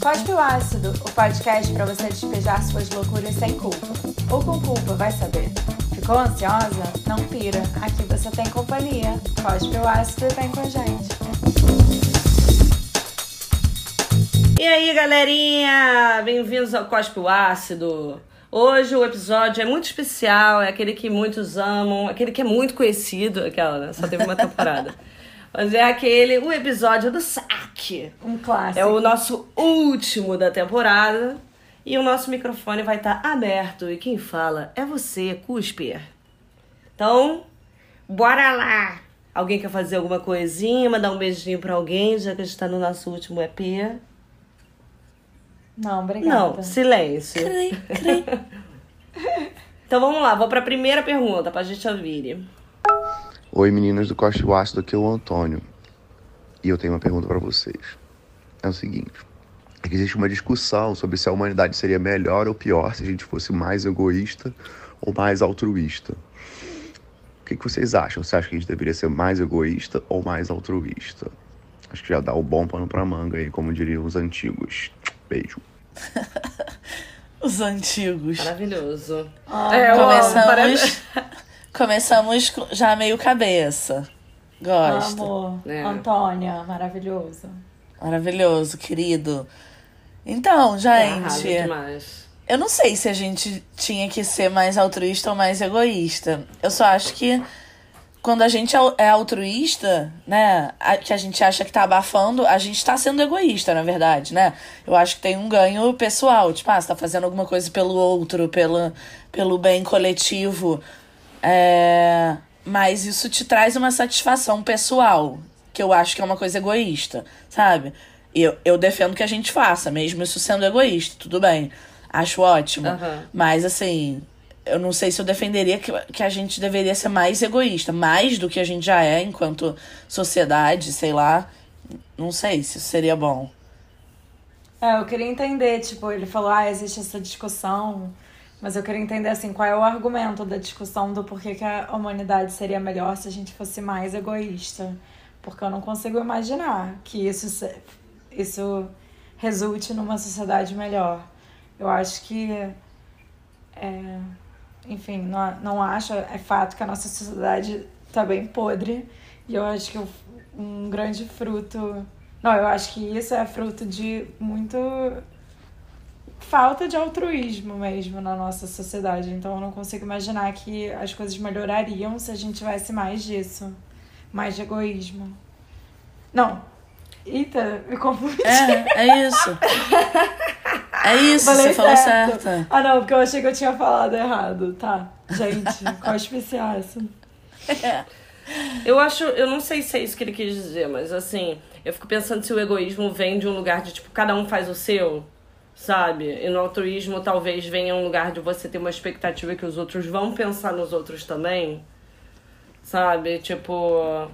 Cospe o Ácido, o podcast para você despejar suas loucuras sem culpa. Ou com culpa, vai saber. Ficou ansiosa? Não pira. Aqui você tem companhia. Cospe o Ácido e vem com a gente. E aí, galerinha? Bem-vindos ao Cospe o Ácido. Hoje o episódio é muito especial, é aquele que muitos amam, aquele que é muito conhecido, aquela, né? Só teve uma temporada. Mas é aquele, o episódio do Um clássico. É o nosso último da temporada. E o nosso microfone vai estar aberto. E quem fala é você, Cusper. Então, bora lá! Alguém quer fazer alguma coisinha, mandar um beijinho pra alguém, já que a gente tá no nosso último EP? Não, obrigada. Não, silêncio. Cri, cri. Então vamos lá, vou pra primeira pergunta pra gente ouvir. Oi meninas do Coste o Ácido, aqui é o Antônio. E eu tenho uma pergunta para vocês. É o seguinte: é que existe uma discussão sobre se a humanidade seria melhor ou pior se a gente fosse mais egoísta ou mais altruísta. O que, que vocês acham? Você acha que a gente deveria ser mais egoísta ou mais altruísta? Acho que já dá o bom pano pra manga aí, como diriam os antigos. Beijo. Os antigos. Maravilhoso. Ah, É, ó, Começamos, parece- começamos com- já meio cabeça. Gosto. Amor. É. Antônia, maravilhoso. Maravilhoso, querido. Então, gente, demais. eu não sei se a gente tinha que ser mais altruísta ou mais egoísta. Eu só acho que quando a gente é é altruísta, né, a- que a gente acha que tá abafando, a gente tá sendo egoísta, na verdade, né? Eu acho que tem um ganho pessoal. Tipo, ah, você tá fazendo alguma coisa pelo outro, pelo, pelo bem coletivo. É, mas isso te traz uma satisfação pessoal, que eu acho que é uma coisa egoísta, sabe? Eu, eu defendo que a gente faça, mesmo isso sendo egoísta, tudo bem. Acho ótimo. Aham. Mas assim, eu não sei se eu defenderia que, que a gente deveria ser mais egoísta, mais do que a gente já é enquanto sociedade, sei lá. Não sei se isso seria bom. É, eu queria entender, tipo, ele falou, ah, existe essa discussão, mas eu queria entender, assim, qual é o argumento da discussão do porquê que a humanidade seria melhor se a gente fosse mais egoísta. Porque eu não consigo imaginar que isso, isso resulte numa sociedade melhor. Eu acho que, é, enfim, não, não acho, é fato que a nossa sociedade tá bem podre, e eu acho que um grande fruto não, eu acho que isso é fruto de muito falta de altruísmo mesmo na nossa sociedade. Então eu não consigo imaginar que as coisas melhorariam se a gente tivesse mais disso. Mais de egoísmo. Não. Eita, me confundi. É, é isso. É isso, Falei você falou certo. certo. Ah, não, porque eu achei que eu tinha falado errado. Tá, gente, qual especiaço? Eu acho, eu não sei se é isso que ele quis dizer, mas assim, eu fico pensando se o egoísmo vem de um lugar de tipo, cada um faz o seu, sabe? E no altruísmo talvez venha um lugar de você ter uma expectativa que os outros vão pensar nos outros também, sabe? Tipo.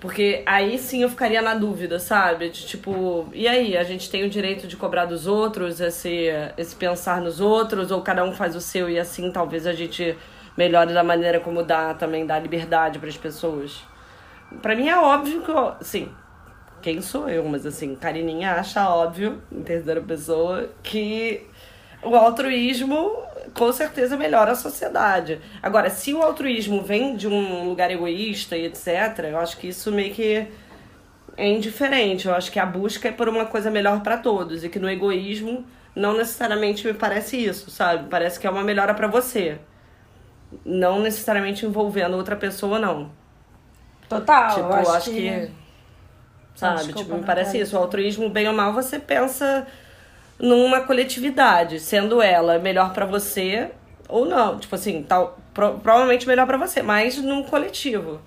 Porque aí sim eu ficaria na dúvida, sabe? De tipo, e aí? A gente tem o direito de cobrar dos outros, esse, esse pensar nos outros, ou cada um faz o seu e assim talvez a gente melhore da maneira como dá também, dá liberdade para as pessoas. Pra mim é óbvio que, eu, assim, quem sou eu, mas assim, Carininha acha óbvio, em terceira pessoa, que o altruísmo com certeza melhora a sociedade. Agora, se o altruísmo vem de um lugar egoísta e etc., eu acho que isso meio que é indiferente. Eu acho que a busca é por uma coisa melhor para todos e que no egoísmo não necessariamente me parece isso, sabe? Parece que é uma melhora para você. Não necessariamente envolvendo outra pessoa, não. Total, tipo, eu acho, acho que. que... Sabe? Desculpa, tipo, me parece isso. O altruísmo, bem ou mal, você pensa numa coletividade, sendo ela melhor pra você ou não. Tipo assim, tal, pro- provavelmente melhor pra você, mas num coletivo.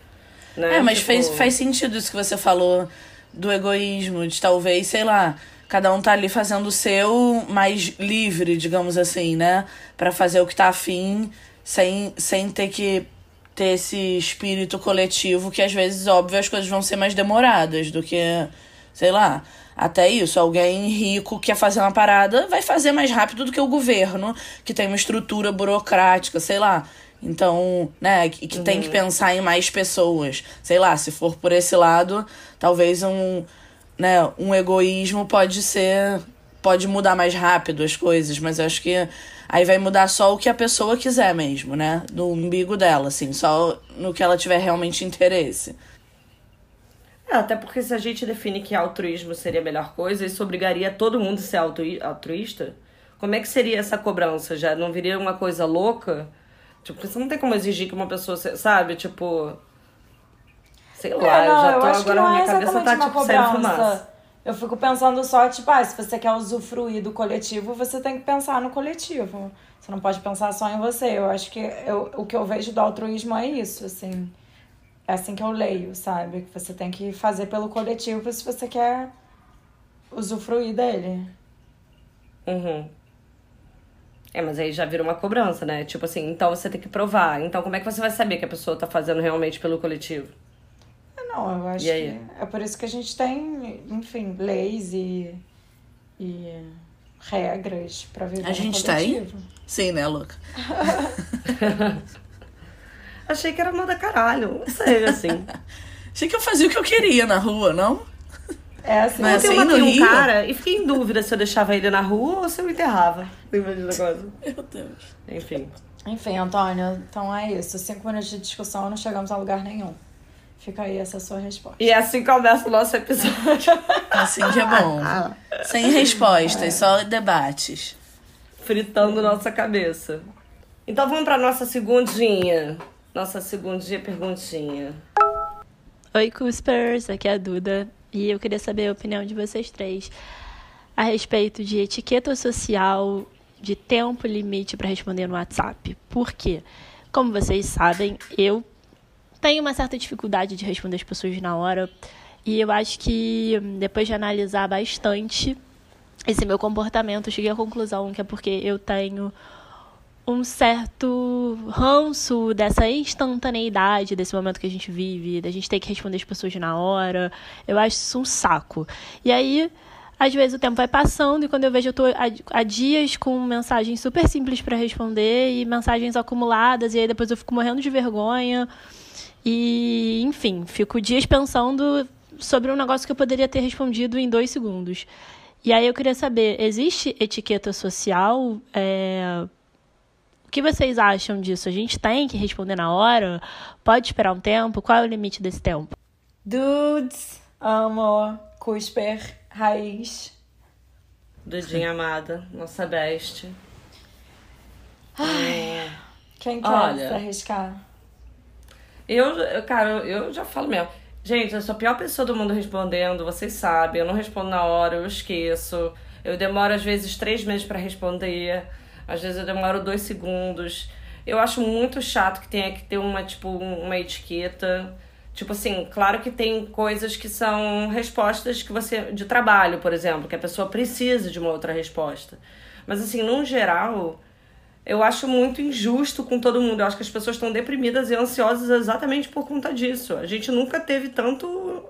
Né? É, mas Tipo, faz, faz sentido isso que você falou do egoísmo, de talvez, sei lá, cada um tá ali fazendo o seu mais livre, digamos assim, né? Pra fazer o que tá afim, sem, sem ter que ter esse espírito coletivo que às vezes, óbvio, as coisas vão ser mais demoradas do que, sei lá. Até isso, alguém rico quer fazer uma parada, vai fazer mais rápido do que o governo, que tem uma estrutura burocrática, sei lá. Então, né, que, que tem que pensar em mais pessoas. Sei lá, se for por esse lado, talvez um, né, um egoísmo pode ser pode mudar mais rápido as coisas, mas eu acho que aí vai mudar só o que a pessoa quiser mesmo, né? Do umbigo dela, assim, só no que ela tiver realmente interesse. É, até porque se a gente define que altruísmo seria a melhor coisa, isso obrigaria todo mundo a ser altruísta. Como é que seria essa cobrança? Já não viria uma coisa louca? Tipo, você não tem como exigir que uma pessoa, sabe, tipo. Sei lá, é, não, eu já eu tô acho agora não minha é cabeça tá tipo saindo cobrança. fumaça. Eu fico pensando só, tipo, ah, se você quer usufruir do coletivo, você tem que pensar no coletivo. Você não pode pensar só em você. Eu acho que eu, o que eu vejo do altruísmo é isso, assim. É assim que eu leio, sabe? Que você tem que fazer pelo coletivo se você quer usufruir dele. Uhum. É, mas aí já vira uma cobrança, né? Tipo assim, então você tem que provar. Então como é que você vai saber que a pessoa tá fazendo realmente pelo coletivo? Não, eu acho E aí? que é por isso que a gente tem, enfim, leis e, e regras pra viver A gente tem? coletivo. Sim, né, louca? Achei que era moda caralho. Não sei, assim. Achei que eu fazia o que eu queria na rua, não? É assim, Mas Ontem eu assim, no matei um Rio? cara e fiquei em dúvida se eu deixava ele na rua ou se eu enterrava. Lembra dessa coisa? Meu Deus. Enfim. Enfim, Antônio, então é isso. Cinco minutos de discussão não chegamos a lugar nenhum. Fica aí essa sua resposta. E assim começa o nosso episódio. Assim que é bom. Sem respostas, só debates. Fritando nossa cabeça. Então vamos pra nossa segundinha. Nossa segundinha perguntinha. Oi, Cuspers, aqui é a Duda e eu queria saber a opinião de vocês três a respeito de etiqueta social, de tempo limite para responder no WhatsApp. Por quê? Como vocês sabem, eu tenho uma certa dificuldade de responder as pessoas na hora e eu acho que depois de analisar bastante esse meu comportamento, eu cheguei à conclusão que é porque eu tenho um certo ranço dessa instantaneidade desse momento que a gente vive, da gente ter que responder as pessoas na hora. Eu acho isso um saco. E aí, às vezes o tempo vai passando e quando eu vejo eu tô há dias com mensagens super simples para responder e mensagens acumuladas e aí depois eu fico morrendo de vergonha. E, enfim, fico dias pensando sobre um negócio que eu poderia ter respondido em dois segundos. E aí eu queria saber, existe etiqueta social? É, o que vocês acham disso? A gente tem que responder na hora? Pode esperar um tempo? Qual é o limite desse tempo? Dudes, amo, cusper, raiz. Dudinha amada, nossa best. Quem quer Olha. se arriscar? Eu, cara, eu já falo mesmo. Gente, eu sou a pior pessoa do mundo respondendo, vocês sabem. Eu não respondo na hora, eu esqueço. Eu demoro, às vezes, três meses pra responder. Às vezes eu demoro dois segundos. Eu acho muito chato que tenha que ter uma, tipo, um- uma etiqueta. Tipo assim, claro que tem coisas que são respostas que você. de trabalho, por exemplo, que a pessoa precisa de uma outra resposta. Mas assim, num geral, eu acho muito injusto com todo mundo. Eu acho que as pessoas estão deprimidas e ansiosas exatamente por conta disso. A gente nunca teve tanto.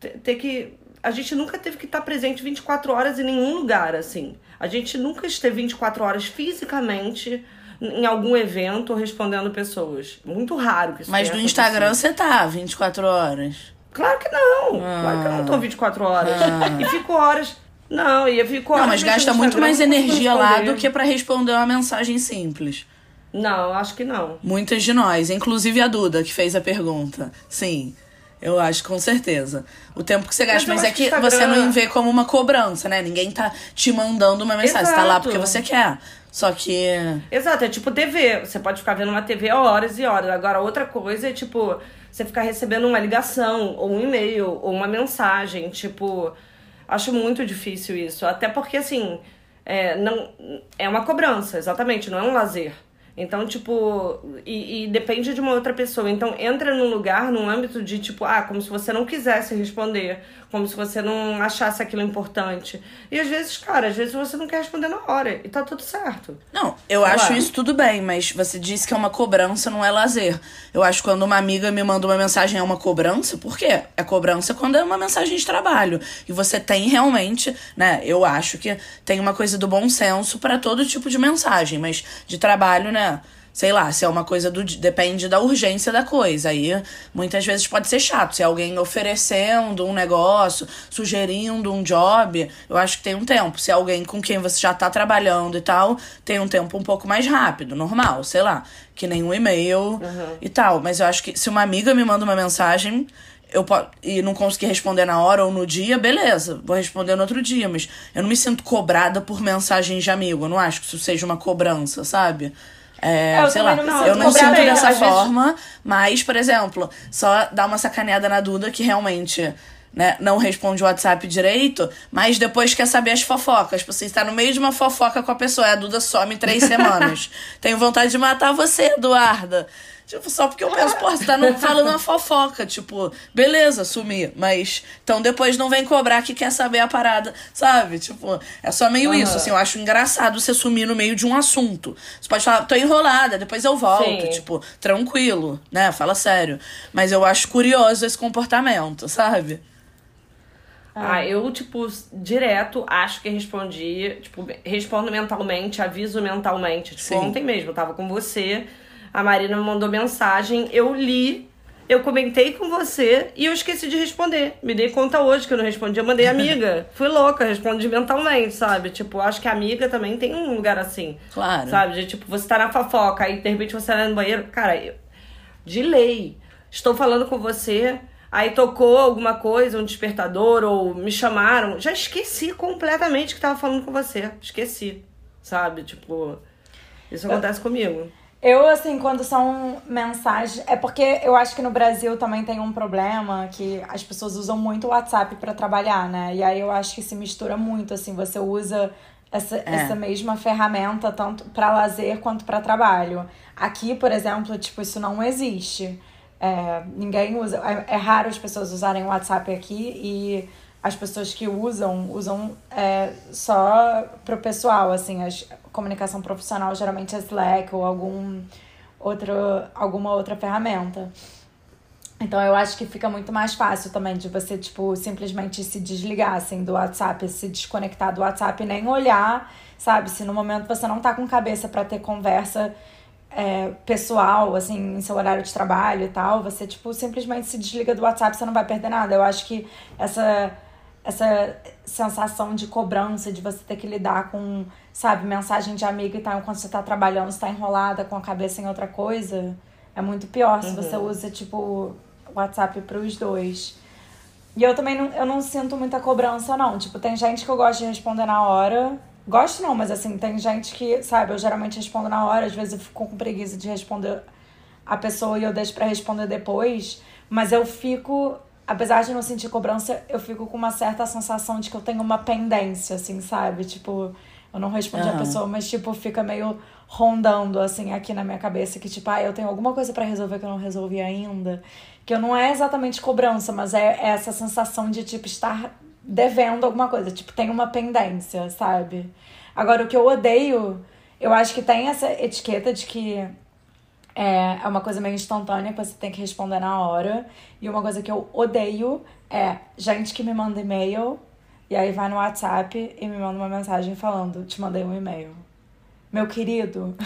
te- ter que. A gente nunca teve que estar presente 24 horas em nenhum lugar, assim. A gente nunca esteve 24 horas fisicamente em algum evento respondendo pessoas. Muito raro que isso Mas no Instagram você tá 24 horas. Claro que não! Claro que eu não tô 24 horas. E fico horas. Não, e eu fico horas. Não, mas gasta muito mais energia lá do que pra responder uma mensagem simples. Não, acho que não. Muitas de nós, inclusive a Duda, que fez a pergunta. Sim, eu acho com certeza. O tempo que você gasta, eu mas, é que Instagram- você não vê como uma cobrança, né? Ninguém tá te mandando uma mensagem. Você tá lá Exato. porque você quer. Só que. Exato, é tipo TV. Você pode ficar vendo uma TV horas e horas. Agora, outra coisa é, tipo, você ficar recebendo uma ligação, ou um e-mail, ou uma mensagem. Tipo, acho muito difícil isso. Até porque, assim, é, não, é uma cobrança, exatamente, não é um lazer. Então, tipo, e, e depende de uma outra pessoa. Então, entra num lugar, num âmbito de, tipo, ah, como se você não quisesse responder, como se você não achasse aquilo importante. E às vezes, cara, às vezes você não quer responder na hora, e tá tudo certo. Não, eu Sei acho lá. isso tudo bem, mas você disse que é uma cobrança, não é lazer. Eu acho que quando uma amiga me manda uma mensagem é uma cobrança, por quê? É cobrança quando é uma mensagem de trabalho. E você tem realmente, né? Eu acho que tem uma coisa do bom senso pra todo tipo de mensagem, mas de trabalho, né? Sei lá, se é uma coisa do. Depende da urgência da coisa. Aí muitas vezes pode ser chato. Se é alguém oferecendo um negócio, sugerindo um job, eu acho que tem um tempo. Se é alguém com quem você já tá trabalhando e tal, tem um tempo um pouco mais rápido, normal, sei lá. Que nem um e-mail Uhum. e tal. Mas eu acho que se uma amiga me manda uma mensagem. Eu e não consegui responder na hora ou no dia, beleza, vou responder no outro dia, mas eu não me sinto cobrada por mensagem de amigo. Eu não acho que isso seja uma cobrança, sabe? É, É, eu sei lá, não eu não sinto dessa vezes- forma, mas, por exemplo, só dar uma sacaneada na Duda que realmente né, não responde o WhatsApp direito, mas depois quer saber as fofocas. Você está no meio de uma fofoca com a pessoa, a Duda some três semanas. Tenho vontade de matar você, Eduarda. Tipo, só porque eu penso, pô, você tá falando uma fofoca. Tipo, beleza, sumi. Mas, então depois não vem cobrar que quer saber a parada, sabe? Tipo, é só meio isso, assim. Eu acho engraçado você sumir no meio de um assunto. Você pode falar, tô enrolada, depois eu volto. Sim. Tipo, tranquilo, né? Fala sério. Mas eu acho curioso esse comportamento, sabe? Ah, eu, tipo, direto acho que respondi, tipo, respondo mentalmente, aviso mentalmente. Tipo, Sim. ontem mesmo, eu tava com você, a Marina me mandou mensagem, eu li, eu comentei com você e eu esqueci de responder. Me dei conta hoje que eu não respondi, eu mandei amiga. Fui louca, respondi mentalmente, sabe? Tipo, acho que a amiga também tem um lugar assim. Claro. Sabe? De tipo, você tá na fofoca, aí de repente você tá no banheiro. Cara, eu, de lei, estou falando com você, aí tocou alguma coisa, um despertador, ou me chamaram. Já esqueci completamente que tava falando com você. Esqueci. Sabe? Tipo, isso acontece comigo. Eu, assim, quando são mensagens. É porque eu acho que no Brasil também tem um problema que as pessoas usam muito o WhatsApp pra trabalhar, né? E aí eu acho que se mistura muito, assim, você usa essa, essa mesma ferramenta tanto pra lazer quanto pra trabalho. Aqui, por exemplo, tipo, isso não existe. É, ninguém usa. É, é raro as pessoas usarem o WhatsApp aqui e as pessoas que usam, usam é, só pro pessoal, assim, a comunicação profissional geralmente é Slack ou algum outro, alguma outra ferramenta. Então eu acho que fica muito mais fácil também de você, tipo, simplesmente se desligar, assim, do WhatsApp, se desconectar do WhatsApp nem olhar, sabe? Se no momento você não tá com cabeça pra ter conversa é, pessoal, assim, em seu horário de trabalho e tal, você, tipo, simplesmente se desliga do WhatsApp, você não vai perder nada. Eu acho que essa, essa sensação de cobrança, de você ter que lidar com, sabe, mensagem de amigo e tal, enquanto você tá trabalhando, você tá enrolada com a cabeça em outra coisa, é muito pior se você usa, tipo, WhatsApp pros dois. E eu também não, eu não sinto muita cobrança, não. Tipo, tem gente que eu gosto de responder na hora. Gosto não, mas assim, tem gente que, sabe, eu geralmente respondo na hora, às vezes eu fico com preguiça de responder a pessoa e eu deixo pra responder depois. Mas eu fico, apesar de não sentir cobrança, eu fico com uma certa sensação de que eu tenho uma pendência, assim, sabe? Tipo, eu não respondi a Aham. pessoa, mas tipo, fica meio rondando, assim, aqui na minha cabeça, que tipo, ah, eu tenho alguma coisa pra resolver que eu não resolvi ainda. Que eu não é exatamente cobrança, mas é, é essa sensação de, tipo, estar devendo alguma coisa. Tipo, tem uma pendência, sabe? Agora, o que eu odeio, eu acho que tem essa etiqueta de que é, é uma coisa meio instantânea que você tem que responder na hora. E uma coisa que eu odeio é gente que me manda e-mail e aí vai no WhatsApp e me manda uma mensagem falando: te mandei um e-mail. Meu querido,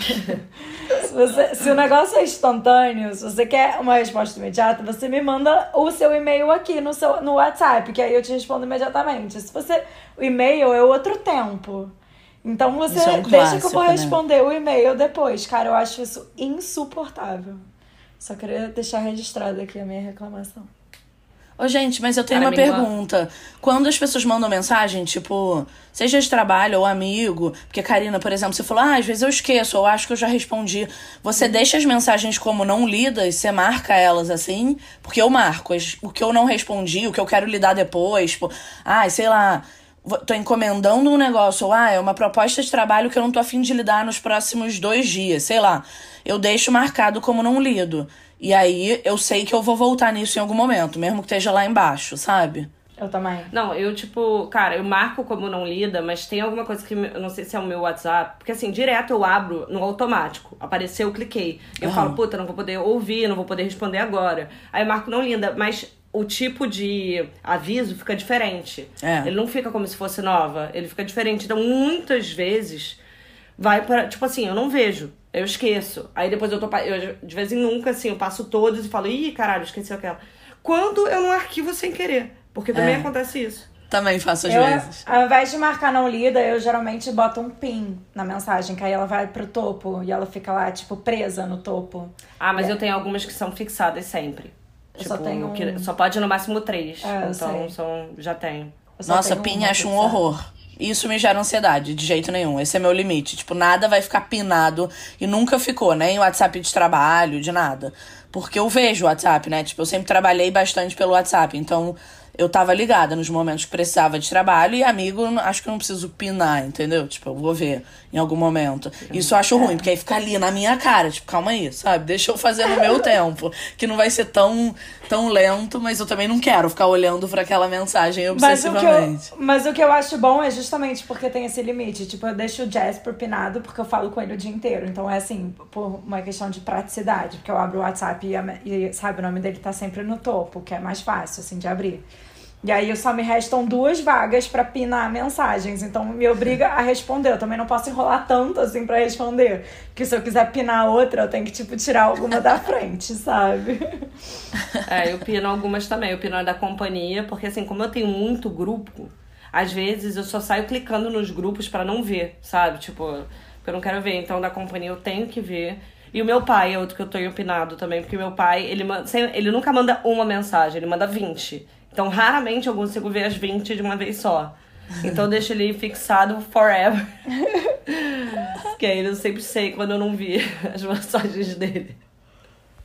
se, você- se o negócio é instantâneo, se você quer uma resposta imediata, você me manda o seu e-mail aqui no, seu, no WhatsApp, que aí eu te respondo imediatamente. Se você. O e-mail é outro tempo. Então você é um deixa que eu vou né? responder o e-mail depois. Cara, eu acho isso insuportável. Só queria deixar registrado aqui a minha reclamação. Ô, gente, mas eu tenho Cara, uma pergunta. Quando as pessoas mandam mensagem, tipo, seja de trabalho ou amigo, porque Karina, por exemplo, você falou, ah, às vezes eu esqueço, ou acho que eu já respondi. Você deixa as mensagens como não lidas, você marca elas assim? Porque eu marco as- o que eu não respondi, o que eu quero lidar depois, tipo, ah, sei lá. Tô encomendando um negócio, ou ah, é uma proposta de trabalho que eu não tô afim de lidar nos próximos dois dias, sei lá. Eu deixo marcado como não lido. E aí eu sei que eu vou voltar nisso em algum momento, mesmo que esteja lá embaixo, sabe? Eu também. Não, eu, tipo, cara, eu marco como não lida, mas tem alguma coisa que eu não sei se é o meu WhatsApp. Porque assim, direto eu abro no automático. Apareceu, eu cliquei. Eu Aham. falo, puta, não vou poder ouvir, não vou poder responder agora. Aí eu marco não lida, mas o tipo de aviso fica diferente. É. Ele não fica como se fosse nova, ele fica diferente. Então, muitas vezes vai para Tipo assim, eu não vejo. Eu esqueço. Aí depois eu tô. Eu, de vez em nunca, assim, eu passo todos e falo, ih, caralho, esqueci aquela. Quando eu não arquivo sem querer. Porque também É. acontece isso. Também faço às Eu, vezes. ao invés de marcar não lida, eu geralmente boto um pin na mensagem, que aí ela vai pro topo e ela fica lá, tipo, presa no topo. Ah, mas eu tenho algumas que são fixadas sempre. Eu só tenho um. que só pode no máximo três. É, então são. Já só Nossa, tenho PIN uma acho um horror. Isso me gera ansiedade, de jeito nenhum. Esse é meu limite. Tipo, nada vai ficar pinado. E nunca ficou, nem WhatsApp de trabalho, de nada. Porque eu vejo o WhatsApp, né? Tipo, eu sempre trabalhei bastante pelo WhatsApp. Então, eu tava ligada nos momentos que precisava de trabalho. E amigo, acho que eu não preciso pinar, entendeu? Tipo, eu vou ver em algum momento. Isso eu acho ruim, porque aí fica ali na minha cara. Tipo, calma aí, sabe? Deixa eu fazer no meu tempo. Que não vai ser tão, tão lento, mas eu também não quero ficar olhando pra aquela mensagem Mas o, obsessivamente. eu, mas o que eu acho bom é justamente porque tem esse limite. Tipo, eu deixo o Jasper pinado porque eu falo com ele o dia inteiro. Então é assim, por uma questão de praticidade. Porque eu abro o WhatsApp e, e, sabe, o nome dele tá sempre no topo, que é mais fácil, assim, de abrir. E aí só me restam duas vagas pra pinar mensagens. Então me obriga a responder. Eu também não posso enrolar tanto assim pra responder. Que se eu quiser pinar outra, eu tenho que, tipo, tirar alguma da frente, sabe? É, eu pino algumas também. Eu pino a da companhia, porque assim, como eu tenho muito grupo, às vezes eu só saio clicando nos grupos pra não ver, sabe? Tipo, eu não quero ver. Então, da companhia eu tenho que ver. E o meu pai é outro que eu tenho opinado também, porque meu pai, ele, ele nunca manda uma mensagem, ele manda 20. Então, raramente eu consigo ver as 20 de uma vez só. Então, eu deixo ele fixado forever. Porque aí eu sempre sei quando eu não vi as mensagens dele.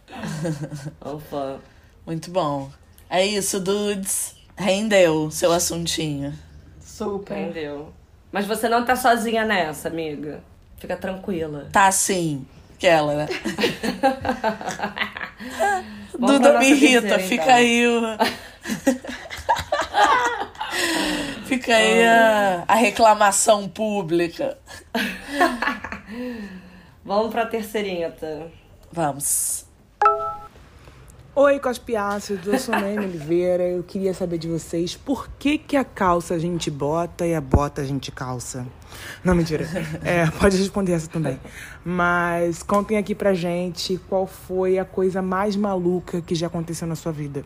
Opa. Muito bom. É isso, dudes. Rendeu seu assuntinho. Super. Entendeu? Mas você não tá sozinha nessa, amiga. Fica tranquila. Tá sim. Aquela, né? Duda me irrita. terceira, Fica então. aí o. Fica aí a, a reclamação pública. Vamos pra terceirinha, tá? Vamos. Oi, Cospiácidos, eu sou Noemi Oliveira. Eu queria saber de vocês por que, que a calça a gente bota e a bota a gente calça. Não, mentira. É, pode responder essa também. Mas contem aqui pra gente qual foi a coisa mais maluca que já aconteceu na sua vida.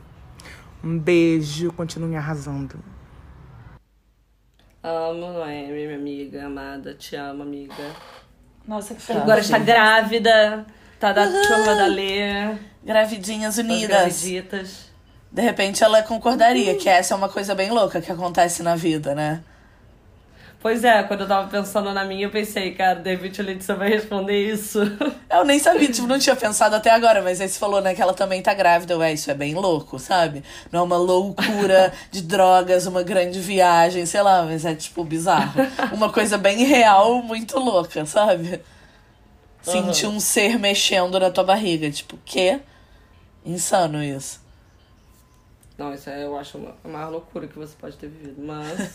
Um beijo, continue arrasando. Amo Noemi, minha amiga amada. Te amo, amiga. Nossa, que Agora feliz. está grávida. Tá da turma da Lê. Gravidinhas das unidas. graviditas. De repente ela concordaria que essa é uma coisa bem louca que acontece na vida, né? Pois é, quando eu tava pensando na minha, eu pensei, cara, David Letícia vai responder isso. Eu nem sabia, tipo, não tinha pensado até agora, mas aí você falou, né, que ela também tá grávida. Ué, isso é bem louco, sabe? Não é uma loucura de drogas, uma grande viagem, sei lá, mas é, tipo, bizarro. Uma coisa bem real, muito louca, sabe? Sentir um ser mexendo na tua barriga. Tipo, quê? Insano isso. Não, isso é, eu acho uma, a maior loucura que você pode ter vivido. Mas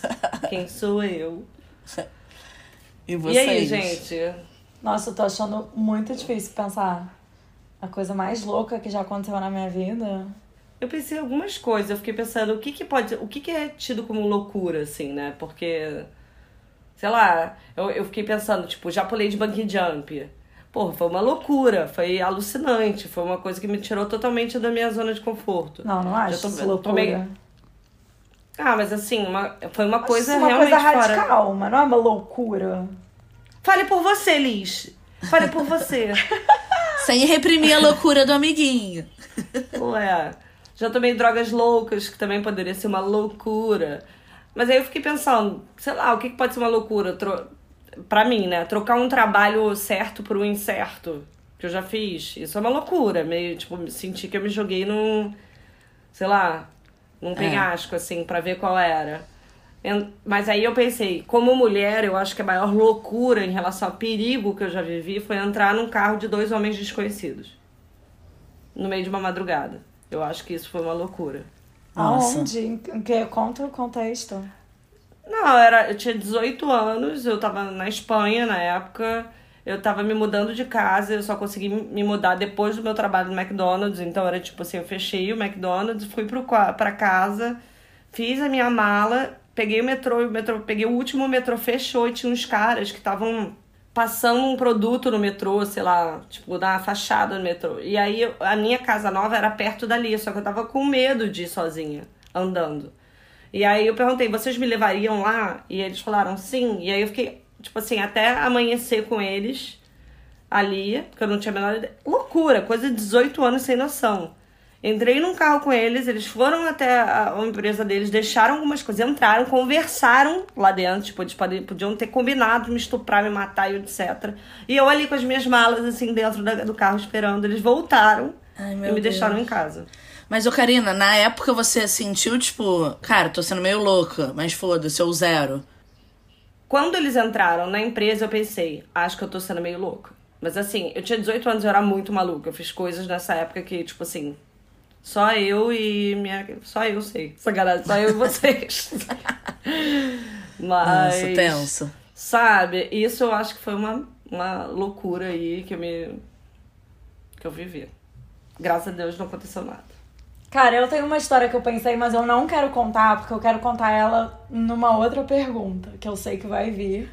quem sou eu? E E vocês? aí, gente? Nossa, eu tô achando muito difícil pensar. A coisa mais louca que já aconteceu na minha vida. Eu pensei em algumas coisas. Eu fiquei pensando o que que pode, o que que é tido como loucura, assim, né? Porque, sei lá, eu, eu fiquei pensando, tipo, já pulei de bungee jump. Pô, foi uma loucura, foi alucinante, foi uma coisa que me tirou totalmente da minha zona de conforto. Não, não acho Já tô- loucura. meio- Ah, mas assim, uma, foi uma Acho coisa isso uma realmente coisa fora. radical, mas não é uma loucura. Fale por você, Liz. Fale por você. Sem reprimir a loucura do amiguinho. Ué, já tomei drogas loucas, que também poderia ser uma loucura. Mas aí eu fiquei pensando, sei lá, o que que pode ser uma loucura? Tro... Pra mim, né? Trocar um trabalho certo por um incerto, que eu já fiz. Isso é uma loucura. Meio, tipo, me senti que eu me joguei num, sei lá, num penhasco, assim, pra ver qual era. Mas aí eu pensei, como mulher, eu acho que a maior loucura em relação ao perigo que eu já vivi foi entrar num carro de dois homens desconhecidos. No meio de uma madrugada. Eu acho que isso foi uma loucura. Nossa. Aonde? Conta o contexto. Não, era, eu tinha 18 anos, eu tava na Espanha na época, eu tava me mudando de casa, eu só consegui me mudar depois do meu trabalho no McDonald's, então era tipo assim, eu fechei o McDonald's, fui pro, pra casa, fiz a minha mala, peguei o metrô, o metrô, peguei o último metrô, fechou e tinha uns caras que estavam passando um produto no metrô, sei lá, tipo, na fachada do metrô. E aí a minha casa nova era perto dali, só que eu tava com medo de ir sozinha, andando. E aí eu perguntei, vocês me levariam lá? E eles falaram sim. E aí eu fiquei, tipo assim, até amanhecer com eles ali, porque eu não tinha a menor ideia. Loucura, coisa de 18 anos sem noção. Entrei num carro com eles, eles foram até a, a empresa deles, deixaram algumas coisas, entraram, conversaram lá dentro, tipo, eles podiam, podiam ter combinado me estuprar, me matar e etc. E eu ali com as minhas malas, assim, dentro da, do carro esperando, eles voltaram Ai, e me Deus. deixaram em casa. Mas, ô Karina, na época você sentiu, tipo, cara, tô sendo meio louca, mas foda-se, eu zero. Quando eles entraram na empresa, eu pensei, acho que eu tô sendo meio louca. Mas assim, eu tinha 18 anos, eu era muito maluca. Eu fiz coisas nessa época que, tipo assim, só eu e minha. Só eu sei. Sacanagem, só eu e vocês. Mas. Nossa, tenso. Sabe, isso eu acho que foi uma, uma loucura aí que eu me. que eu vivi. Graças a Deus não aconteceu nada. Cara, eu tenho uma história que eu pensei, mas eu não quero contar, porque eu quero contar ela numa outra pergunta, que eu sei que vai vir.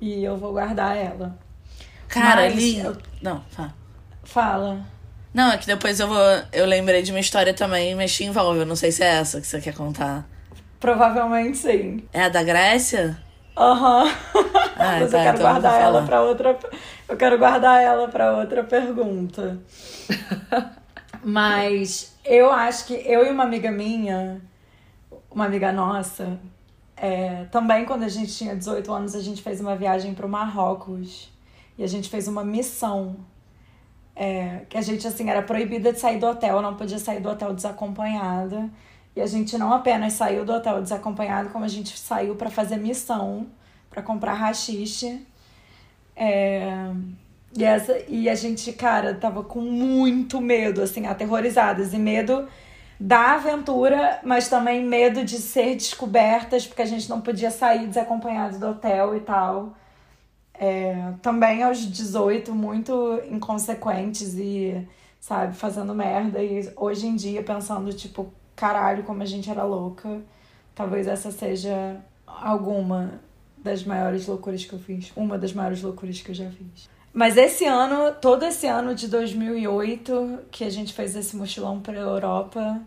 E eu vou guardar ela. Cara, Mas ali. eu- Não, fala. Fala. Não, é que depois eu vou. Eu lembrei de uma história também, mas te envolve. Eu não sei se é essa que você quer contar. Provavelmente sim. É a da Grécia? Aham. Ah, Mas tá, eu quero então guardar ela pra outra. Eu quero guardar ela pra outra pergunta. Mas eu acho que eu e uma amiga minha, uma amiga nossa, é, também quando a gente tinha 18 anos, a gente fez uma viagem pro Marrocos. E a gente fez uma missão. É, que a gente, assim, era proibida de sair do hotel, não podia sair do hotel desacompanhada. E a gente não apenas saiu do hotel desacompanhado, como a gente saiu para fazer missão, para comprar rachixe. É, e, essa, e a gente, cara, tava com muito medo, assim, aterrorizadas. E medo da aventura, mas também medo de ser descobertas, porque a gente não podia sair desacompanhado do hotel e tal. É, também aos 18, muito inconsequentes e, sabe, fazendo merda. E hoje em dia, pensando, tipo, caralho, como a gente era louca. Talvez essa seja alguma das maiores loucuras que eu fiz. Uma das maiores loucuras que eu já fiz. Mas esse ano, todo esse ano de 2008, que a gente fez esse mochilão pra Europa,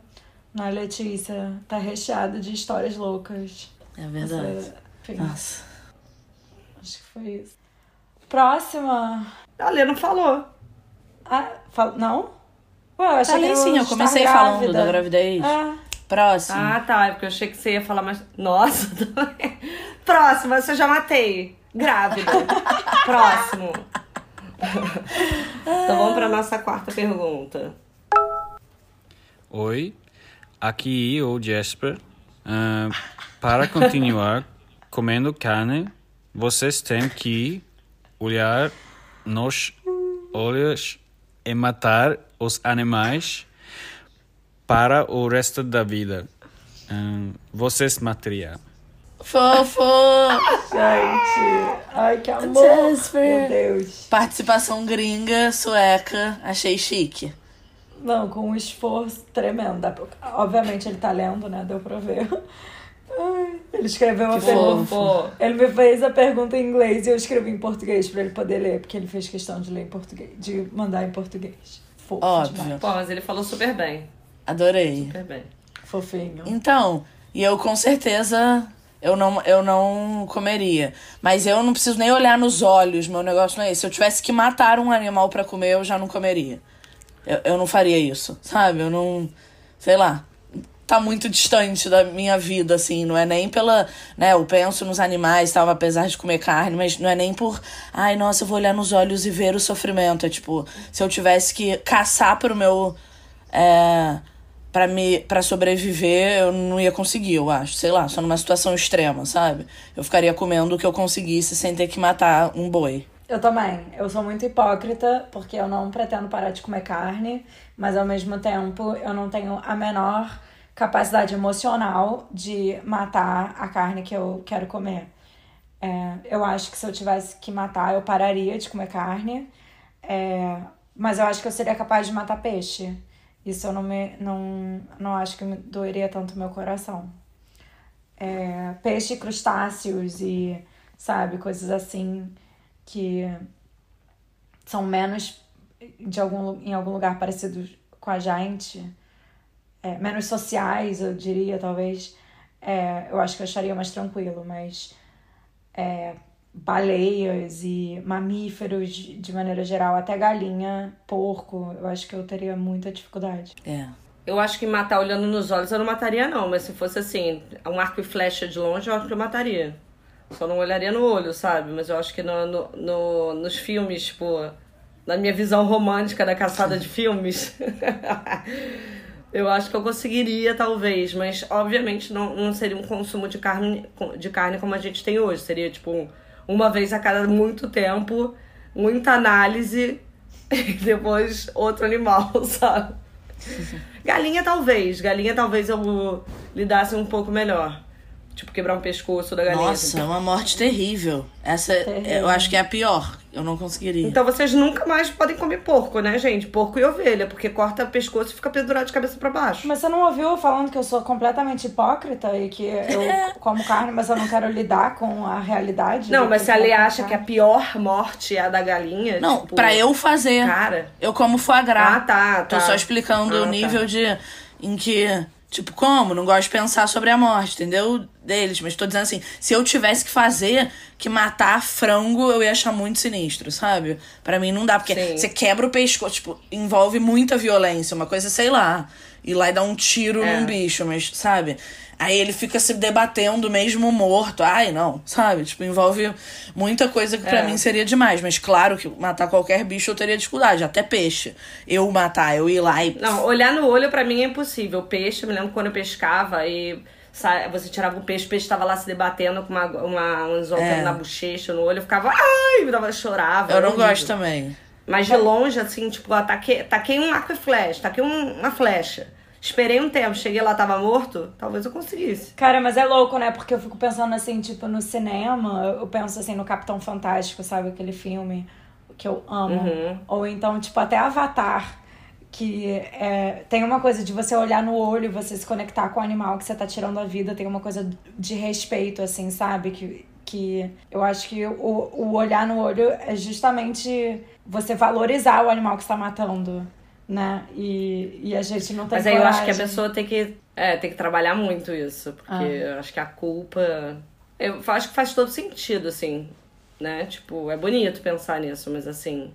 na Letícia, tá recheado de histórias loucas. É verdade. Essa- Nossa. acho que foi isso. Próxima. A Lê não falou. Ah, fal... não? Ué, eu achei Falei que era sim, eu comecei falando grávida. da gravidez. É. Próximo. Ah, tá. É porque eu achei que você ia falar mais. Nossa, Próxima, eu já matei. Grávida. Próximo. então vamos pra nossa quarta pergunta. Oi, aqui o Jasper. Ah, para continuar comendo carne, vocês têm que olhar nos olhos e matar os animais para o resto da vida. Ah, vocês matariam. Fofo! Gente, ai que amor. Jasper. Meu Deus. Participação gringa, sueca, achei chique. Não, com um esforço tremendo. Obviamente ele tá lendo, né? Deu pra ver. Ai, ele escreveu a Que pergunta. Ele me fez a pergunta em inglês e eu escrevi em português pra ele poder ler, porque ele fez questão de ler em português, de mandar em português. Fofo Óbvio. demais. pô, mas ele falou super bem. Adorei. Super bem. Fofinho. Então, e eu com certeza eu não, eu não comeria. Mas eu não preciso nem olhar nos olhos, meu negócio não é esse. Se eu tivesse que matar um animal pra comer, eu já não comeria. Eu, eu não faria isso, sabe? Eu não. Sei lá. Tá muito distante da minha vida, assim. Não é nem pela. Né, eu penso nos animais, tal, apesar de comer carne, mas não é nem por. Ai, nossa, eu vou olhar nos olhos e ver o sofrimento. É tipo, se eu tivesse que caçar pro meu. É, para me para sobreviver, eu não ia conseguir, eu acho. Sei lá, só numa situação extrema, sabe? Eu ficaria comendo o que eu conseguisse sem ter que matar um boi. Eu também. Eu sou muito hipócrita, porque eu não pretendo parar de comer carne, mas ao mesmo tempo eu não tenho a menor capacidade emocional de matar a carne que eu quero comer. É, eu acho que se eu tivesse que matar, eu pararia de comer carne. É, mas eu acho que eu seria capaz de matar peixe. Isso eu não me não, não acho que me doeria tanto meu coração. É, peixe, crustáceos e, sabe, coisas assim. que são menos de algum, em algum lugar parecidos com a gente, é, menos sociais, eu diria, talvez, é, eu acho que eu acharia mais tranquilo, mas é, baleias e mamíferos de maneira geral, até galinha, porco, eu acho que eu teria muita dificuldade. É. Eu acho que matar olhando nos olhos eu não mataria, não. Mas se fosse assim, um arco e flecha de longe, eu acho que eu mataria. Só não olharia no olho, sabe? Mas eu acho que no, no, no nos filmes, tipo, na minha visão romântica da caçada de filmes, eu acho que eu conseguiria, talvez. Mas, obviamente, não, não seria um consumo de carne, de carne como a gente tem hoje. Seria, tipo, uma vez a cada muito tempo, muita análise e depois outro animal, sabe? Galinha talvez, galinha talvez eu lidasse um pouco melhor. Tipo, quebrar um pescoço da galinha. Nossa, é uma morte terrível. Essa eu acho que é a pior. Eu não conseguiria. Então vocês nunca mais podem comer porco, né, gente? Porco e ovelha, porque corta o pescoço e fica pendurado de cabeça para baixo. Mas você não ouviu eu falando que eu sou completamente hipócrita e que eu como carne, mas eu não quero lidar com a realidade? Não, mas se a Lê é acha que a carne? pior morte é a da galinha, Não, tipo, pra eu fazer. Cara. Eu como foie gras. Ah, tá, Tô tá. só explicando Ah, o tá. nível de. em que. Tipo, como? Não gosto de pensar sobre a morte, entendeu? Deles. Mas tô dizendo assim, se eu tivesse que fazer, que matar frango, eu ia achar muito sinistro, sabe? Pra mim não dá, porque Sim. você quebra o pescoço, tipo, envolve muita violência, uma coisa, sei lá. Ir lá e dar um tiro É. num bicho, mas, sabe? Aí ele fica se debatendo mesmo morto. Ai, não, sabe? Tipo, envolve muita coisa que pra É. mim seria demais. Mas claro que matar qualquer bicho eu teria dificuldade, até peixe. Eu matar, eu ir lá e. Não, olhar no olho pra mim é impossível. Peixe, eu me lembro quando eu pescava e você tirava o peixe, o peixe tava lá se debatendo com uma, uma, um anzol É. na bochecha, no olho, eu ficava, ai, me dava, chorava. Eu não horrível. gosto também. Mas de longe, assim, tipo, ó, taquei, taquei um arco e flecha, taquei um- uma flecha. Esperei um tempo, cheguei lá, tava morto, talvez eu conseguisse. Cara, mas é louco, né? Porque eu fico pensando assim, tipo, no cinema, eu penso assim no Capitão Fantástico, sabe? Aquele filme que eu amo. Uhum. Ou então, tipo, até Avatar, que é, tem uma coisa de você olhar no olho e você se conectar com o animal que você tá tirando a vida, tem uma coisa de respeito, assim, sabe? Que, que eu acho que o, o olhar no olho é justamente você valorizar o animal que você tá matando, né? E, e a gente não tem Mas aí eu acho que a coragem. pessoa tem que, é, tem que trabalhar muito isso, porque Ah. eu acho que a culpa. Eu acho que faz todo sentido, assim, né? Tipo, é bonito pensar nisso, mas assim.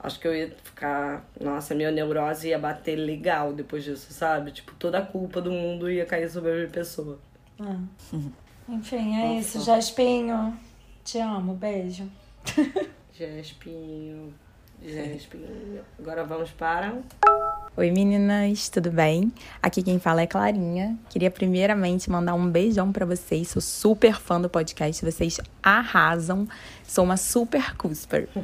Acho que eu ia ficar. Nossa, minha neurose ia bater legal depois disso, sabe? Tipo, toda a culpa do mundo ia cair sobre a minha pessoa. Enfim, é isso. Jaspinho, te amo. Beijo. Jespinho. Agora vamos para. Oi meninas, tudo bem? Aqui quem fala é Clarinha. Queria primeiramente mandar um beijão pra vocês. Sou super fã do podcast, vocês arrasam. Sou uma super cusper.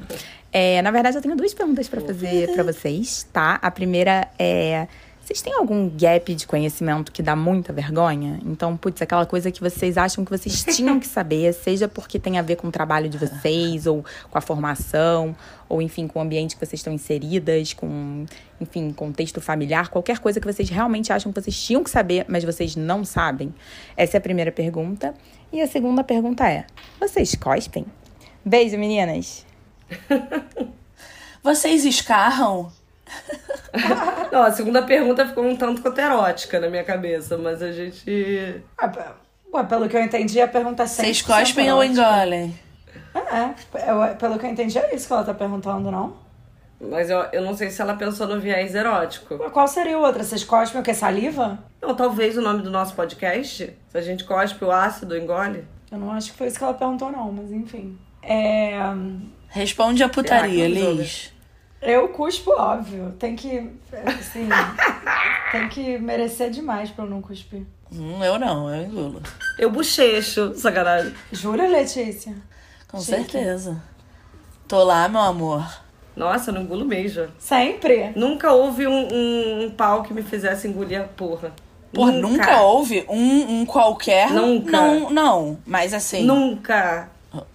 É, na verdade, eu tenho duas perguntas pra fazer pra vocês, tá? A primeira é vocês têm algum gap de conhecimento que dá muita vergonha? Então, putz, aquela coisa que vocês acham que vocês tinham que saber, seja porque tem a ver com o trabalho de vocês, ou com a formação, ou enfim, com o ambiente que vocês estão inseridas, com, enfim, contexto familiar, qualquer coisa que vocês realmente acham que vocês tinham que saber, mas vocês não sabem. Essa é a primeira pergunta. E a segunda pergunta é: vocês cospem? Beijo, meninas! Vocês escarram? Não, a segunda pergunta ficou um tanto quanto erótica na minha cabeça, mas a gente. Ah, Ué, pelo que eu entendi, a pergunta é Vocês 100% cospem ou engolem? É, eu- pelo que eu entendi, é isso que ela tá perguntando, não? Mas eu, eu não sei se ela pensou no viés erótico. Qual seria o outro? Vocês cospem o que? Saliva? Ou talvez o nome do nosso podcast? Se a gente cospe o ácido, engole? Eu não acho que foi isso que ela perguntou, não, mas enfim. É... Responde a putaria, que não Liz. Eu cuspo, óbvio. Tem que. Assim. tem que merecer demais pra eu não cuspir. Hum, eu não, eu engulo. Eu bochecho, sacanagem. Jura, Letícia? Com Chique. certeza. Tô lá, meu amor. Nossa, eu não engulo mesmo. Sempre? Nunca houve um, um, um pau que me fizesse engolir a porra. Pô, nunca, houve um, um qualquer. Nunca. Não, não. Mas assim, Nunca.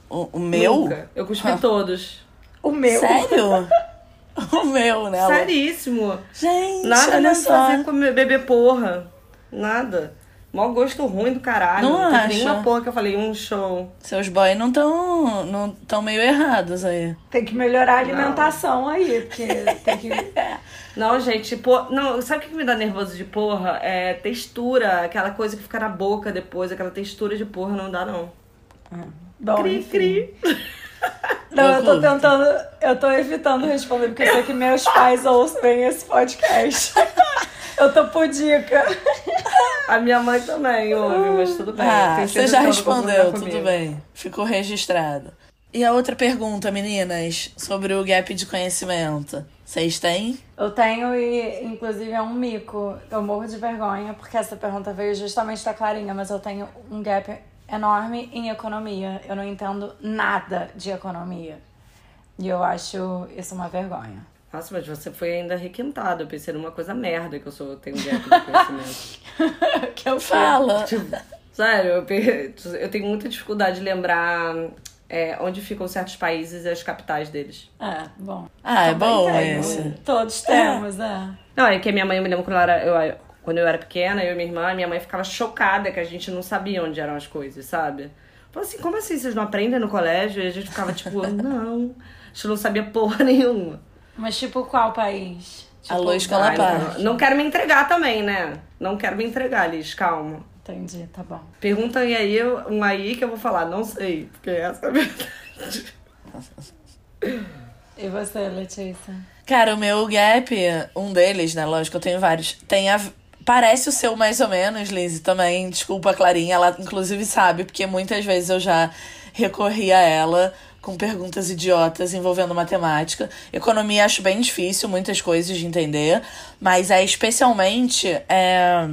o, o meu. Nunca. Eu cuspi todos. O meu. Sério? o meu, né? Seríssimo. Gente, Nada olha só. fazer comer, beber porra. Nada. Mó gosto ruim do caralho. Não teve acha? nenhuma porra que eu falei, um show. Seus boys não estão não tão meio errados aí. Tem que melhorar a alimentação aí, porque tem que. Não, gente, pô, não, sabe o que me dá nervoso de porra? É textura, aquela coisa que fica na boca depois, aquela textura de porra não dá, não. Bom, Cri, enfim. cri. Não, eu tô tentando. Eu tô evitando responder, porque eu sei que meus pais ouvem esse podcast. Eu tô pudica. A minha mãe também ouve, mas tudo bem. Ah, você já respondeu, tudo comigo. bem. Ficou registrado. E a outra pergunta, meninas, sobre o gap de conhecimento. Vocês têm? Eu tenho e, inclusive, é um mico. Eu morro de vergonha, porque essa pergunta veio justamente da Clarinha, mas eu tenho um gap enorme em economia. Eu não entendo nada de economia. E eu acho isso uma vergonha. Nossa, mas você foi ainda requintado. Eu pensei numa coisa merda que eu sou, tenho um gap de conhecimento. que eu Fala. Tipo, sério, eu, eu tenho muita dificuldade de lembrar é, onde ficam certos países e as capitais deles. É, bom. Ah, é Também bom tenho. esse. Todos temos, é. Não, é que a minha mãe, eu me lembro quando eu era, eu, quando eu era pequena, eu e minha irmã, minha mãe ficava chocada que a gente não sabia onde eram as coisas, sabe? Falou assim, como assim? Vocês não aprendem no colégio? E a gente ficava tipo, não. A gente não sabia porra nenhuma. Mas, tipo, qual país? Tipo, Alô, Escola Park. não, não quero me entregar também, né? Não quero me entregar, Liz, calma. Entendi, tá bom. Pergunta aí, um aí que eu vou falar, não sei, porque essa é a verdade. E você, Letícia? Cara, o meu gap, um deles, né? Lógico, eu tenho vários. Tem a. Parece o seu mais ou menos, Lizzie, também. Desculpa, Clarinha. Ela, inclusive, sabe, porque muitas vezes eu já recorri a ela com perguntas idiotas envolvendo matemática. Economia acho bem difícil, muitas coisas de entender. Mas é especialmente. É,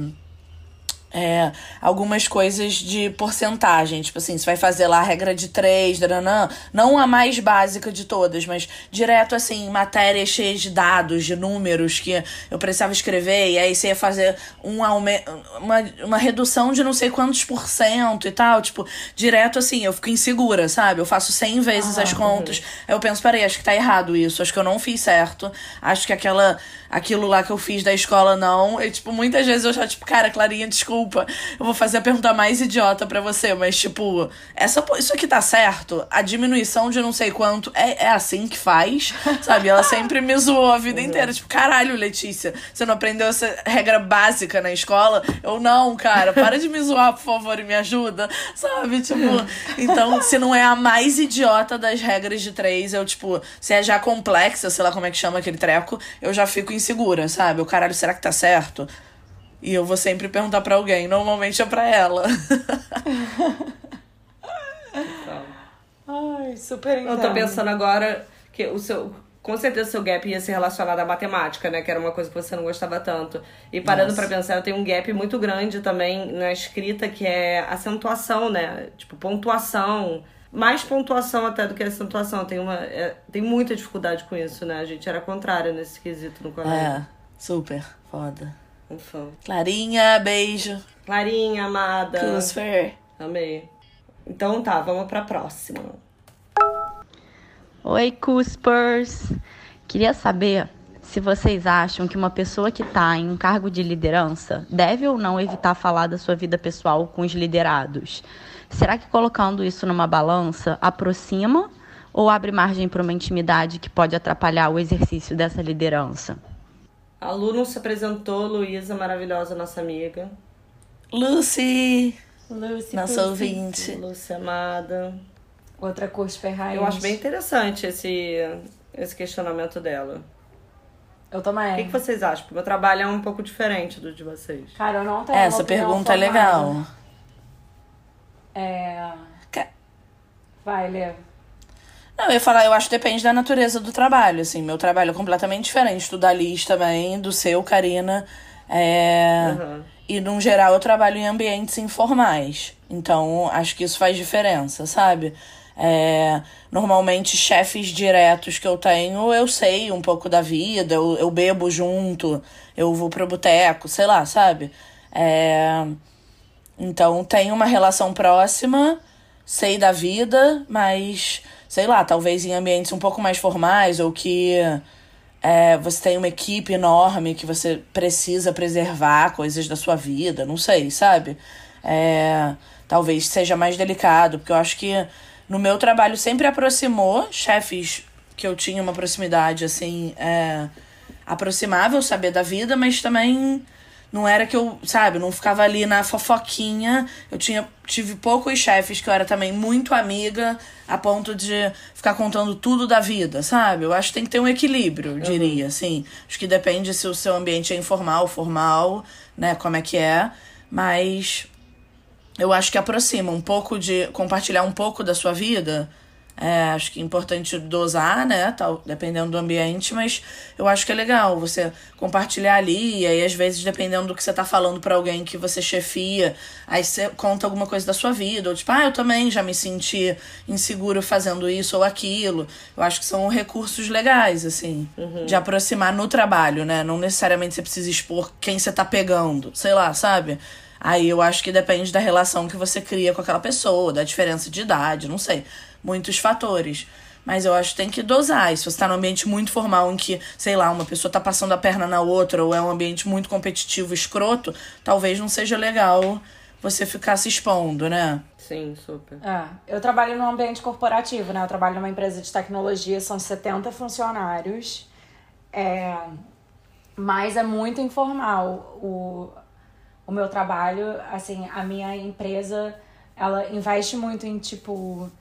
é, algumas coisas de porcentagem. Tipo assim, você vai fazer lá a regra de três, daranã, não a mais básica de todas, mas direto assim, matérias cheias de dados, de números que eu precisava escrever, e aí você ia fazer um aume uma, uma redução de não sei quantos por cento e tal. Tipo, direto assim, eu fico insegura, sabe? Eu faço 100 vezes as contas. Aí eu penso, peraí, acho que tá errado isso, acho que eu não fiz certo, acho que aquela aquilo lá que eu fiz da escola não. E, tipo, muitas vezes eu já, tipo, cara, Clarinha, desculpa. Eu vou fazer a pergunta mais idiota pra você, mas, tipo, essa, isso aqui tá certo? A diminuição de não sei quanto é, é assim que faz, sabe? Ela sempre me zoou a vida inteira. Tipo, caralho, Letícia, você não aprendeu essa regra básica na escola? Eu, não, cara, para de me zoar, por favor, e me ajuda, sabe? Tipo, então, se não é a mais idiota das regras de três, eu, tipo, se é já complexa, sei lá como é que chama aquele treco, eu já fico insegura, sabe? O caralho, será que tá certo? E eu vou sempre perguntar pra alguém, normalmente é pra ela. Ai, super Eu tô entendo. pensando agora que o seu. Com certeza o seu gap ia ser relacionado à matemática, né? Que era uma coisa que você não gostava tanto. E parando pra pensar, eu tenho um gap muito grande também na escrita, que é acentuação, né? Tipo, pontuação. Mais pontuação até do que acentuação. Tem, uma, é, tem muita dificuldade com isso, né? A gente era contrário nesse quesito no colégio. É, super, foda. Um fã. Clarinha, beijo. Clarinha, amada. Cusfer. Amei. Então tá, vamos pra próxima. Oi, Cuspers! Queria saber se vocês acham que uma pessoa que está em um cargo de liderança deve ou não evitar falar da sua vida pessoal com os liderados. Será que colocando isso numa balança aproxima ou abre margem para uma intimidade que pode atrapalhar o exercício dessa liderança? A Lu não se apresentou, Luísa, maravilhosa, nossa amiga. Lucy, Lucy, nossa Pussy. ouvinte. Lúcia amada. Outra cuspe raiz. Eu acho bem interessante esse, esse questionamento dela. Eu também. O que, que vocês acham? Porque o meu trabalho é um pouco diferente do de vocês. Cara, eu não tenho Essa pergunta é legal. É... Vai, Lê. Não, eu ia falar, eu acho que depende da natureza do trabalho, assim. Meu trabalho é completamente diferente do da Liz também, do seu, Karina. É... Aham. E, no geral, eu trabalho em ambientes informais. Então, acho que isso faz diferença, sabe? É, normalmente, chefes diretos que eu tenho, eu sei um pouco da vida, eu, eu bebo junto, eu vou pro boteco, sei lá, sabe? É, então, tenho uma relação próxima, sei da vida, mas, sei lá, talvez em ambientes um pouco mais formais ou que é, você tem uma equipe enorme que você precisa preservar coisas da sua vida, não sei, sabe? É, talvez seja mais delicado, porque eu acho que no meu trabalho sempre aproximou chefes que eu tinha uma proximidade, assim, é, aproximável, saber da vida, mas também não era que eu, sabe, não ficava ali na fofoquinha. Eu tinha tive poucos chefes que eu era também muito amiga, a ponto de ficar contando tudo da vida, sabe? Eu acho que tem que ter um equilíbrio, eu diria, uhum. assim. Acho que depende se o seu ambiente é informal, formal, né, como é que é, mas eu acho que aproxima um pouco de compartilhar um pouco da sua vida é, acho que é importante dosar, né? Tal, dependendo do ambiente, mas eu acho que é legal você compartilhar ali, e aí às vezes, dependendo do que você tá falando para alguém que você chefia, aí você conta alguma coisa da sua vida, ou tipo, ah, eu também já me senti inseguro fazendo isso ou aquilo. Eu acho que são recursos legais, assim, uhum. de aproximar no trabalho, né? Não necessariamente você precisa expor quem você tá pegando, sei lá, sabe? Aí eu acho que depende da relação que você cria com aquela pessoa, da diferença de idade, não sei muitos fatores. Mas eu acho que tem que dosar. E se você está num ambiente muito formal em que, sei lá, uma pessoa está passando a perna na outra, ou é um ambiente muito competitivo, escroto, talvez não seja legal você ficar se expondo, né? Sim, super. É, eu trabalho num ambiente corporativo, né? Eu trabalho numa empresa de tecnologia, são 70 funcionários. É, mas é muito informal o, o meu trabalho. Assim, a minha empresa, ela investe muito em, tipo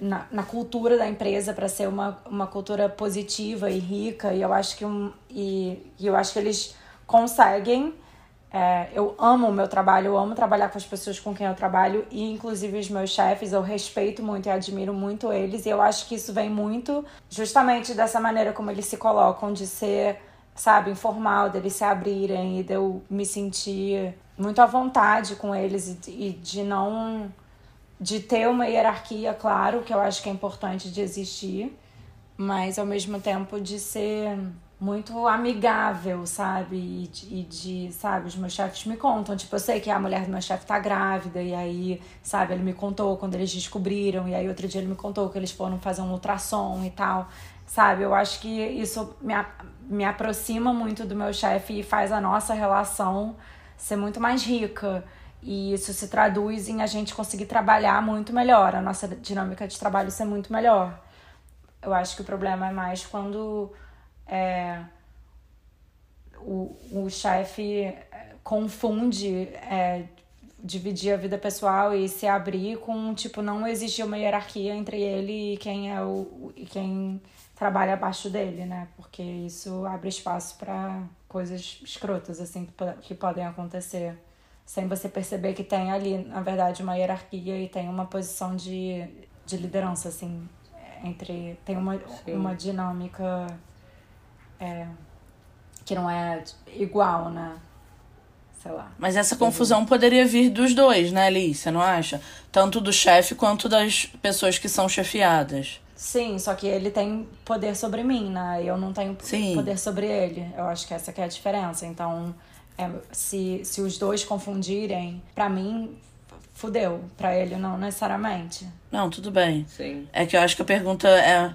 na, na cultura da empresa para ser uma, uma cultura positiva e rica e eu acho que um, e, e eu acho que eles conseguem é, eu amo o meu trabalho, eu amo trabalhar com as pessoas com quem eu trabalho e inclusive os meus chefes, eu respeito muito e admiro muito eles e eu acho que isso vem muito justamente dessa maneira como eles se colocam, de ser, sabe, informal, deles se abrirem e de eu me sentir muito à vontade com eles e, e de não de ter uma hierarquia, claro, que eu acho que é importante de existir, mas ao mesmo tempo de ser muito amigável, sabe? E e de, sabe, os meus chefes me contam. Tipo, eu sei que a mulher do meu chefe tá grávida, e aí, sabe, ele me contou quando eles descobriram, e aí outro dia ele me contou que eles foram fazer um ultrassom e tal. Sabe, eu acho que isso me, me aproxima muito do meu chefe e faz a nossa relação ser muito mais rica. E isso se traduz em a gente conseguir trabalhar muito melhor, a nossa dinâmica de trabalho ser muito melhor. Eu acho que o problema é mais quando é, o, o chefe é, confunde é, dividir a vida pessoal e se abrir com, tipo, não existir uma hierarquia entre ele e quem é o e quem trabalha abaixo dele, né? Porque isso abre espaço para coisas escrotas, assim, que, que podem acontecer sem você perceber que tem ali, na verdade, uma hierarquia e tem uma posição de, de liderança, assim, entre. Tem uma, uma dinâmica é, que não é igual, né? Sei lá. Mas essa confusão poderia vir dos dois, né, Alice? Você não acha? Tanto do chefe quanto das pessoas que são chefiadas. Sim, só que ele tem poder sobre mim, né? Eu não tenho Sim. poder sobre ele. Eu acho que essa que é a diferença. Então, é, se, se os dois confundirem, para mim, fudeu. Para ele, não necessariamente. Não, tudo bem. Sim. É que eu acho que a pergunta é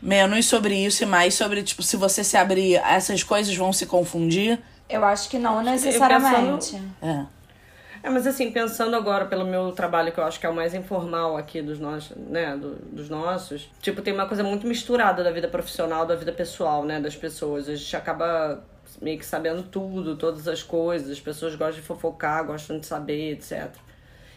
menos sobre isso e mais sobre, tipo, se você se abrir, essas coisas vão se confundir? Eu acho que não necessariamente. Pensando... É. É, mas assim, pensando agora pelo meu trabalho, que eu acho que é o mais informal aqui dos nossos, né, do, dos nossos, tipo, tem uma coisa muito misturada da vida profissional, da vida pessoal, né, das pessoas. A gente acaba meio que sabendo tudo, todas as coisas, as pessoas gostam de fofocar, gostam de saber, etc.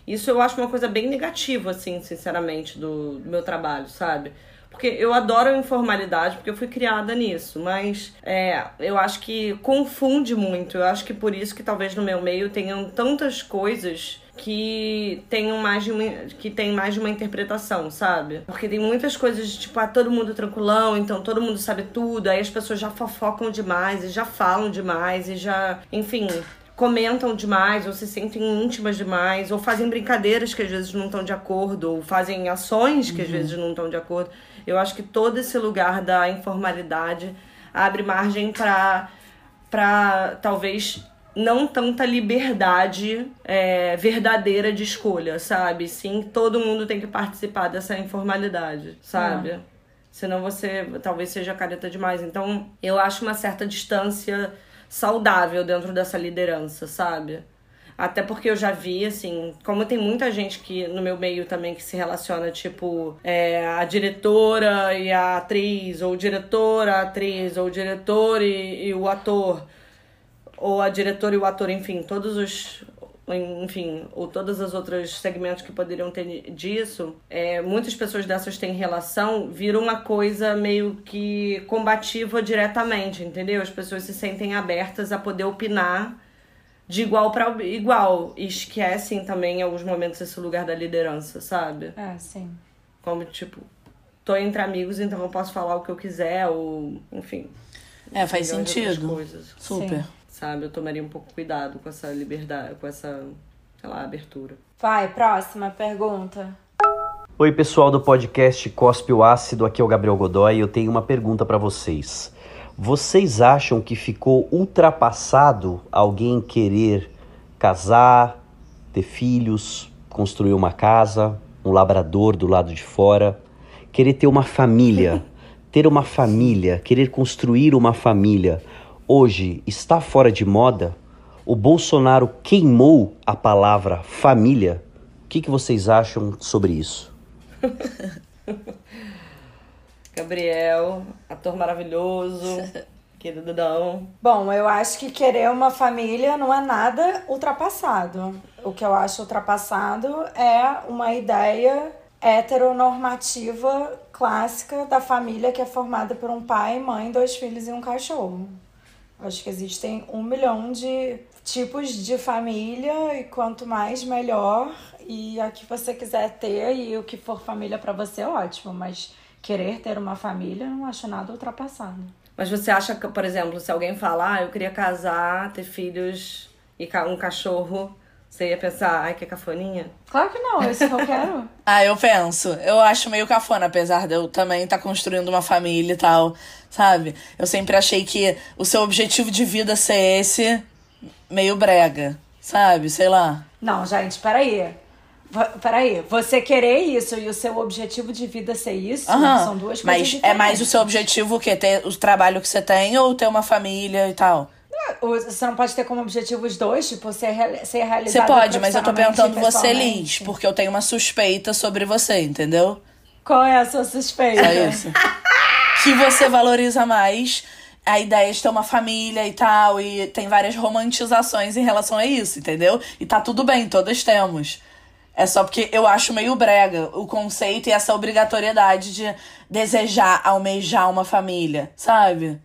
Isso eu acho uma coisa bem negativa, assim, sinceramente, do, do meu trabalho, sabe? Porque eu adoro a informalidade, porque eu fui criada nisso, mas é, eu acho que confunde muito. Eu acho que por isso que talvez no meu meio tenham tantas coisas que tenham mais de uma, que tem mais de uma interpretação, sabe? Porque tem muitas coisas de tipo, ah, todo mundo tranquilão, então todo mundo sabe tudo, aí as pessoas já fofocam demais e já falam demais e já, enfim, comentam demais, ou se sentem íntimas demais, ou fazem brincadeiras que às vezes não estão de acordo, ou fazem ações que uhum. às vezes não estão de acordo. Eu acho que todo esse lugar da informalidade abre margem para para talvez não tanta liberdade é, verdadeira de escolha, sabe? Sim, todo mundo tem que participar dessa informalidade, sabe? Senão você talvez seja careta demais. Então, eu acho uma certa distância saudável dentro dessa liderança, sabe? Até porque eu já vi, assim, como tem muita gente que no meu meio também que se relaciona, tipo, é, a diretora e a atriz, ou diretora, a atriz, ou o diretor e, e o ator, ou a diretora e o ator, enfim, todos os, enfim, ou todos os outros segmentos que poderiam ter disso, é, muitas pessoas dessas têm relação, vira uma coisa meio que combativa diretamente, entendeu? As pessoas se sentem abertas a poder opinar de igual para igual. E esquecem também em alguns momentos esse lugar da liderança, sabe? É, sim. Como, tipo, tô entre amigos, então eu posso falar o que eu quiser, ou, enfim. É, faz outras sentido. Coisas. Super. Sim. Sabe? Eu tomaria um pouco cuidado com essa liberdade, com essa, sei lá, abertura. Vai, próxima pergunta. Oi, pessoal do podcast Cospe o Ácido, aqui é o Gabriel Godoy e eu tenho uma pergunta para vocês. Vocês acham que ficou ultrapassado alguém querer casar, ter filhos, construir uma casa, um labrador do lado de fora, querer ter uma família, ter uma família, querer construir uma família, hoje está fora de moda? O Bolsonaro queimou a palavra família. O que, que vocês acham sobre isso? Gabriel, ator maravilhoso, queridão. Bom, eu acho que querer uma família não é nada ultrapassado. O que eu acho ultrapassado é uma ideia heteronormativa clássica da família que é formada por um pai, mãe, dois filhos e um cachorro. Acho que existem um milhão de tipos de família e quanto mais melhor. E a que você quiser ter e o que for família para você é ótimo, mas querer ter uma família não acho nada ultrapassado. Mas você acha que, por exemplo, se alguém falar, ah, eu queria casar, ter filhos e um cachorro, você ia pensar, ai, que cafoninha? Claro que não, é isso que eu quero. Ah, eu penso. Eu acho meio cafona, apesar de eu também estar construindo uma família e tal, sabe? Eu sempre achei que o seu objetivo de vida ser esse, meio brega, sabe? Sei lá. Não, gente, peraí. Peraí, você querer isso e o seu objetivo de vida ser isso Aham. são duas coisas Mas diferentes. é mais o seu objetivo o quê? Ter o trabalho que você tem ou ter uma família e tal? Você não pode ter como objetivo os dois, tipo, ser, ser Você realizado pode, mas eu tô perguntando você. Liz, porque eu tenho uma suspeita sobre você, entendeu? Qual é a sua suspeita? Só isso. que você valoriza mais a ideia de ter uma família e tal, e tem várias romantizações em relação a isso, entendeu? E tá tudo bem, todas temos. É só porque eu acho meio brega o conceito e essa obrigatoriedade de desejar, almejar uma família, sabe?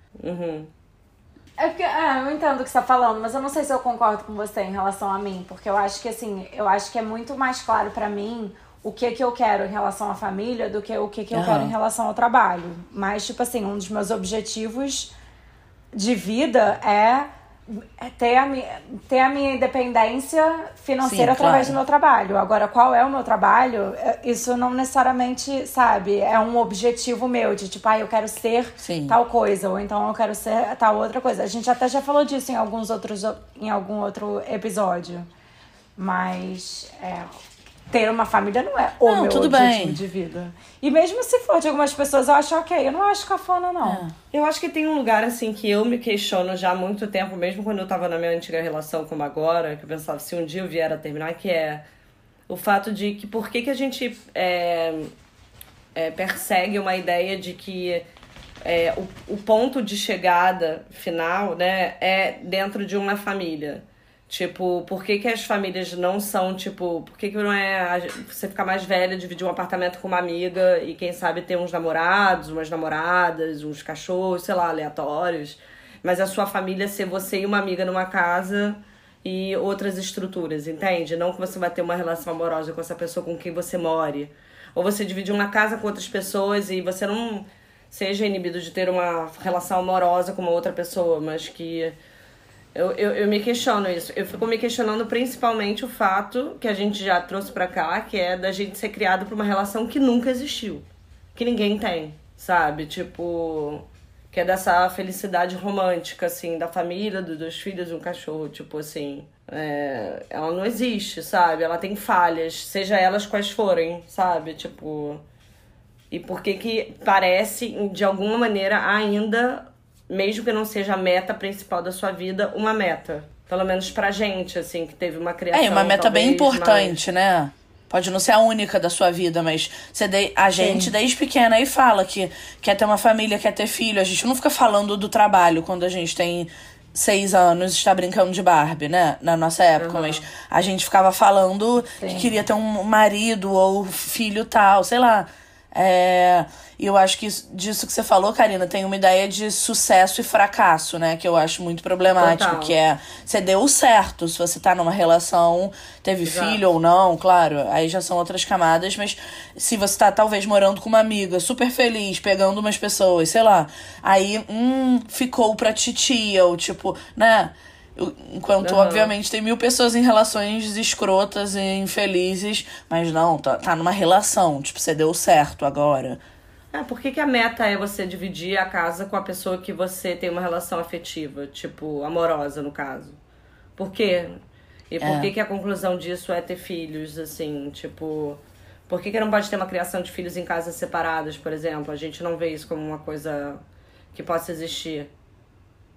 É porque, é, eu entendo o que você tá falando, mas eu não sei se eu concordo com você em relação a mim, porque eu acho que assim, eu acho que é muito mais claro pra mim o que que eu quero em relação à família do que o que que eu Aham. quero em relação ao trabalho. Mas tipo assim, um dos meus objetivos de vida é é ter a, mi ter a minha independência financeira Sim, através claro. do meu trabalho. Agora, qual é o meu trabalho? É, Isso não necessariamente, sabe, é um objetivo meu, de tipo, ah, eu quero ser Sim. tal coisa, ou então eu quero ser tal outra coisa. A gente até já falou disso em alguns outros em algum outro episódio. Mas é, ter uma família não é o Não, meu tudo objetivo bem. de vida. E mesmo se for de algumas pessoas, eu acho ok. Eu não acho cafona, não. É. Eu acho que tem um lugar, assim, que eu me questiono já há muito tempo, mesmo quando eu tava na minha antiga relação como agora, que eu pensava, se um dia eu vier a terminar, que é o fato de que por que, que a gente é, é, persegue uma ideia de que é, o, o ponto de chegada final, né, é dentro de uma família. Tipo, por que, que as famílias não são, tipo, por que, que não é você ficar mais velha, dividir um apartamento com uma amiga e quem sabe ter uns namorados, umas namoradas, uns cachorros, sei lá, aleatórios. Mas a sua família ser você e uma amiga numa casa e outras estruturas, entende? Não que você vai ter uma relação amorosa com essa pessoa com quem você more. Ou você dividir uma casa com outras pessoas e você não seja inibido de ter uma relação amorosa com uma outra pessoa, mas que eu, eu, eu me questiono isso. Eu fico me questionando principalmente o fato que a gente já trouxe pra cá, que é da gente ser criado pra uma relação que nunca existiu. Que ninguém tem, sabe? Tipo. Que é dessa felicidade romântica, assim, da família, dos dois filhos um cachorro. Tipo assim. é, ela não existe, sabe? Ela tem falhas, seja elas quais forem, sabe? Tipo. E por que que parece, de alguma maneira, ainda, mesmo que não seja a meta principal da sua vida, uma meta. Pelo menos pra gente, assim, que teve uma criação. É, uma meta bem talvez, importante, né? Pode não ser a única da sua vida, mas você de, a gente desde pequena aí fala que quer ter uma família, quer ter filho. A gente não fica falando do trabalho quando a gente tem seis anos está brincando de Barbie, né? Na nossa época, Uhum. mas a gente ficava falando que queria ter um marido ou filho tal, sei lá. É, e eu acho que isso- disso que você falou, Karina, tem uma ideia de sucesso e fracasso, né? Que eu acho muito problemático, Total. que é você deu certo se você tá numa relação, teve Exato. filho ou não, claro, aí já são outras camadas, mas se você tá talvez morando com uma amiga, super feliz, pegando umas pessoas, sei lá, aí, hum, ficou pra titia, ou tipo, né? Enquanto, Aham. obviamente, tem mil pessoas em relações escrotas e infelizes, mas não, tá, tá numa relação, tipo, você deu certo agora. É, por que, que a meta é você dividir a casa com a pessoa que você tem uma relação afetiva, tipo, amorosa, no caso? Por quê? E por É. que, que a conclusão disso é ter filhos, assim, tipo... Por que, que não pode ter uma criação de filhos em casas separadas, por exemplo? A gente não vê isso como uma coisa que possa existir,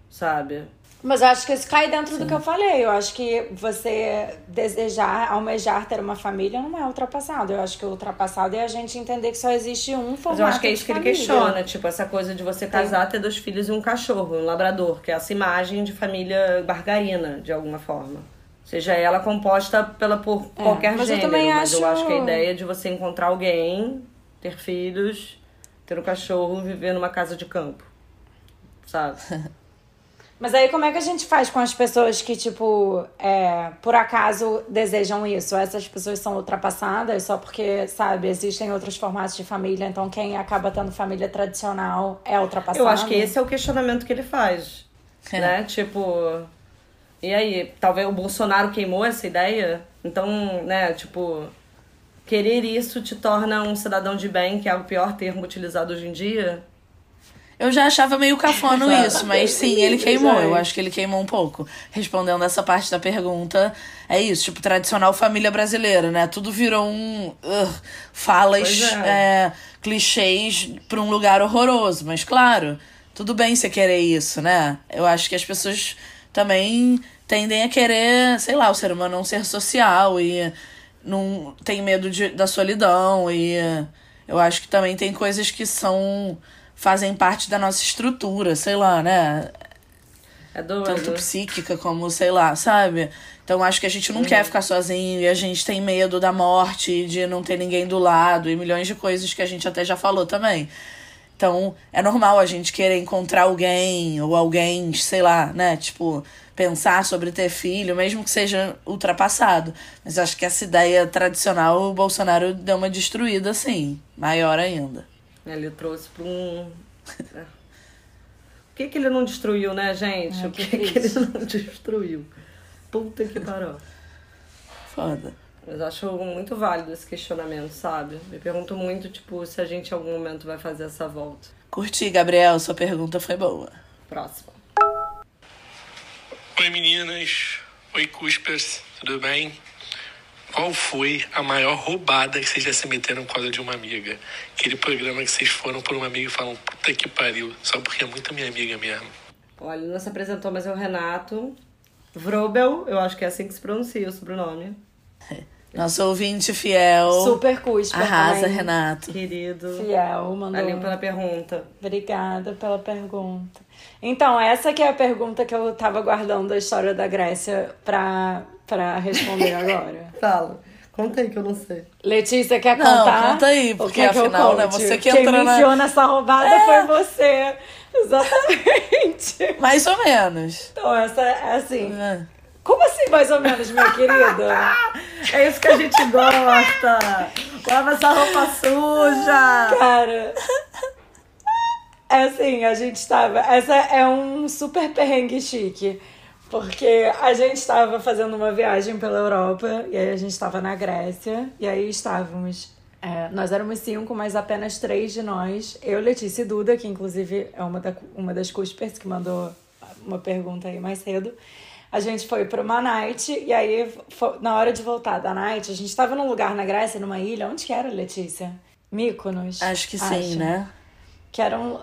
sabe? Mas eu acho que isso cai dentro do que eu falei. Eu acho que você desejar, almejar ter uma família não é ultrapassado. Eu acho que o ultrapassado é a gente entender que só existe um formato Mas eu acho que é isso que ele família. questiona, tipo, essa coisa de você casar, ter dois filhos e um cachorro, um labrador, que é essa imagem de família margarina, de alguma forma. Seja ela composta pela, por É, qualquer mas eu gênero, também mas eu acho- acho que a ideia de você encontrar alguém, ter filhos, ter um cachorro, viver numa casa de campo, sabe? Mas aí como é que a gente faz com as pessoas que, tipo, é, por acaso desejam isso? Essas pessoas são ultrapassadas só porque, sabe, existem outros formatos de família, então quem acaba tendo família tradicional é ultrapassado. Eu acho que esse é o questionamento que ele faz, né? Tipo, e aí, talvez o Bolsonaro queimou essa ideia? Então, né, tipo, querer isso te torna um cidadão de bem, que é o pior termo utilizado hoje em dia? Eu já achava meio cafona isso, mas sim, ele queimou. Eu acho que ele queimou um pouco. Respondendo essa parte da pergunta, é isso, tipo, tradicional família brasileira, né? Tudo virou um. ugh, falas, é. é, clichês pra um lugar horroroso. Mas claro, tudo bem você querer isso, né? Eu acho que as pessoas também tendem a querer, sei lá, o ser humano é um ser social e não tem medo de, da solidão e eu acho que também tem coisas que são fazem parte da nossa estrutura, sei lá, né? É doido. Tanto psíquica como, sei lá, sabe? Então acho que a gente não quer ficar sozinho e a gente tem medo da morte, de não ter ninguém do lado e milhões de coisas que a gente até já falou também. Então é normal a gente querer encontrar alguém ou alguém, sei lá, né? Tipo, pensar sobre ter filho, mesmo que seja ultrapassado. Mas acho que essa ideia tradicional o Bolsonaro deu uma destruída, assim, maior ainda. Ele trouxe pra um. É. O que, que ele não destruiu, né, gente? É, o que, que que ele não destruiu? Puta que parou. Foda. Mas acho muito válido esse questionamento, sabe? Me pergunto muito, tipo, se a gente em algum momento vai fazer essa volta. Curti, Gabriel, sua pergunta foi boa. Próximo. Oi meninas, oi Cuspers, tudo bem? Qual foi a maior roubada que vocês já se meteram com a de uma amiga? Aquele programa que vocês foram por uma amiga e falam, puta que pariu, só porque é muito minha amiga mesmo. Olha, ele não se apresentou, mas é o Renato Vrobel, eu acho que é assim que se pronuncia o sobrenome. Nosso ouvinte fiel. Super cusper Arrasa, também. Renato. Querido. Fiel, mandou. Valeu pela pergunta. Obrigada pela pergunta. Então, essa que é a pergunta que eu tava guardando a história da Grécia pra, pra responder agora. Fala. Conta aí que eu não sei. Letícia, quer Não, contar? conta aí, porque quer que eu afinal, né, você que Quem entrou me na- enfiou nessa roubada É. foi você. Exatamente. Mais ou menos. Então, essa é assim. É. Como assim, mais ou menos, minha querida? É isso que a gente gosta! Lava essa roupa suja! Cara. É assim, a gente tava. Essa é um super perrengue chique. Porque a gente estava fazendo uma viagem pela Europa, e aí a gente estava na Grécia, e aí estávamos. é, nós éramos cinco, mas apenas três de nós. Eu, Letícia e Duda, que inclusive é uma, da, uma das Cuspers que mandou uma pergunta aí mais cedo. A gente foi para uma night, e aí, fo- na hora de voltar da night, a gente estava num lugar na Grécia, numa ilha. Onde que era, Letícia? Mykonos. Acho que sim, né? Que era um,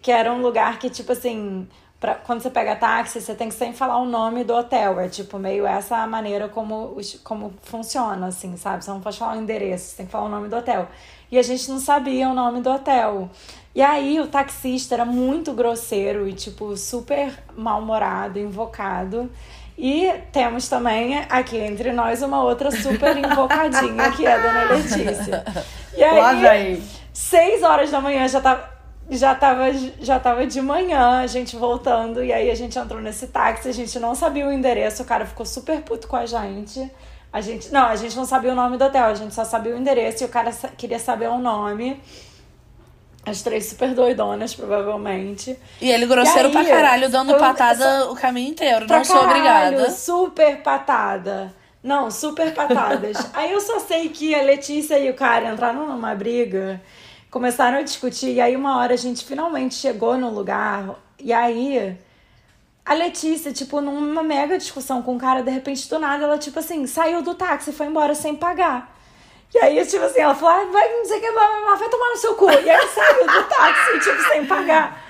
que era um lugar que, tipo assim, pra, quando você pega táxi, você tem que sempre falar o nome do hotel. É tipo meio essa a maneira como, como funciona, assim, sabe? Você não pode falar o endereço, você tem que falar o nome do hotel. E a gente não sabia o nome do hotel. E aí o taxista era muito grosseiro e, tipo, super mal-humorado, invocado. E temos também aqui entre nós uma outra super invocadinha, que é a dona Letícia. E aí, seis horas da manhã já tava, já tava, já tava de manhã, a gente voltando, e aí a gente entrou nesse táxi, a gente não sabia o endereço, o cara ficou super puto com a gente. A gente, não, a gente não sabia o nome do hotel, a gente só sabia o endereço e o cara queria saber o nome. As três super doidonas, provavelmente. E ele grosseiro E pra aí, caralho, dando eu- patada o caminho inteiro. Pra não sou caralho, obrigada. Super patada. Não, super patadas. aí eu só sei que a Letícia e o cara entraram numa briga, começaram a discutir, e aí uma hora a gente finalmente chegou no lugar, e aí a Letícia, tipo, numa mega discussão com o cara, de repente, do nada, ela, tipo assim, saiu do táxi e foi embora sem pagar. E aí, tipo assim, ela falou, ah, vai, não sei o que, vai tomar no seu cu. E aí saiu do táxi, tipo, sem pagar.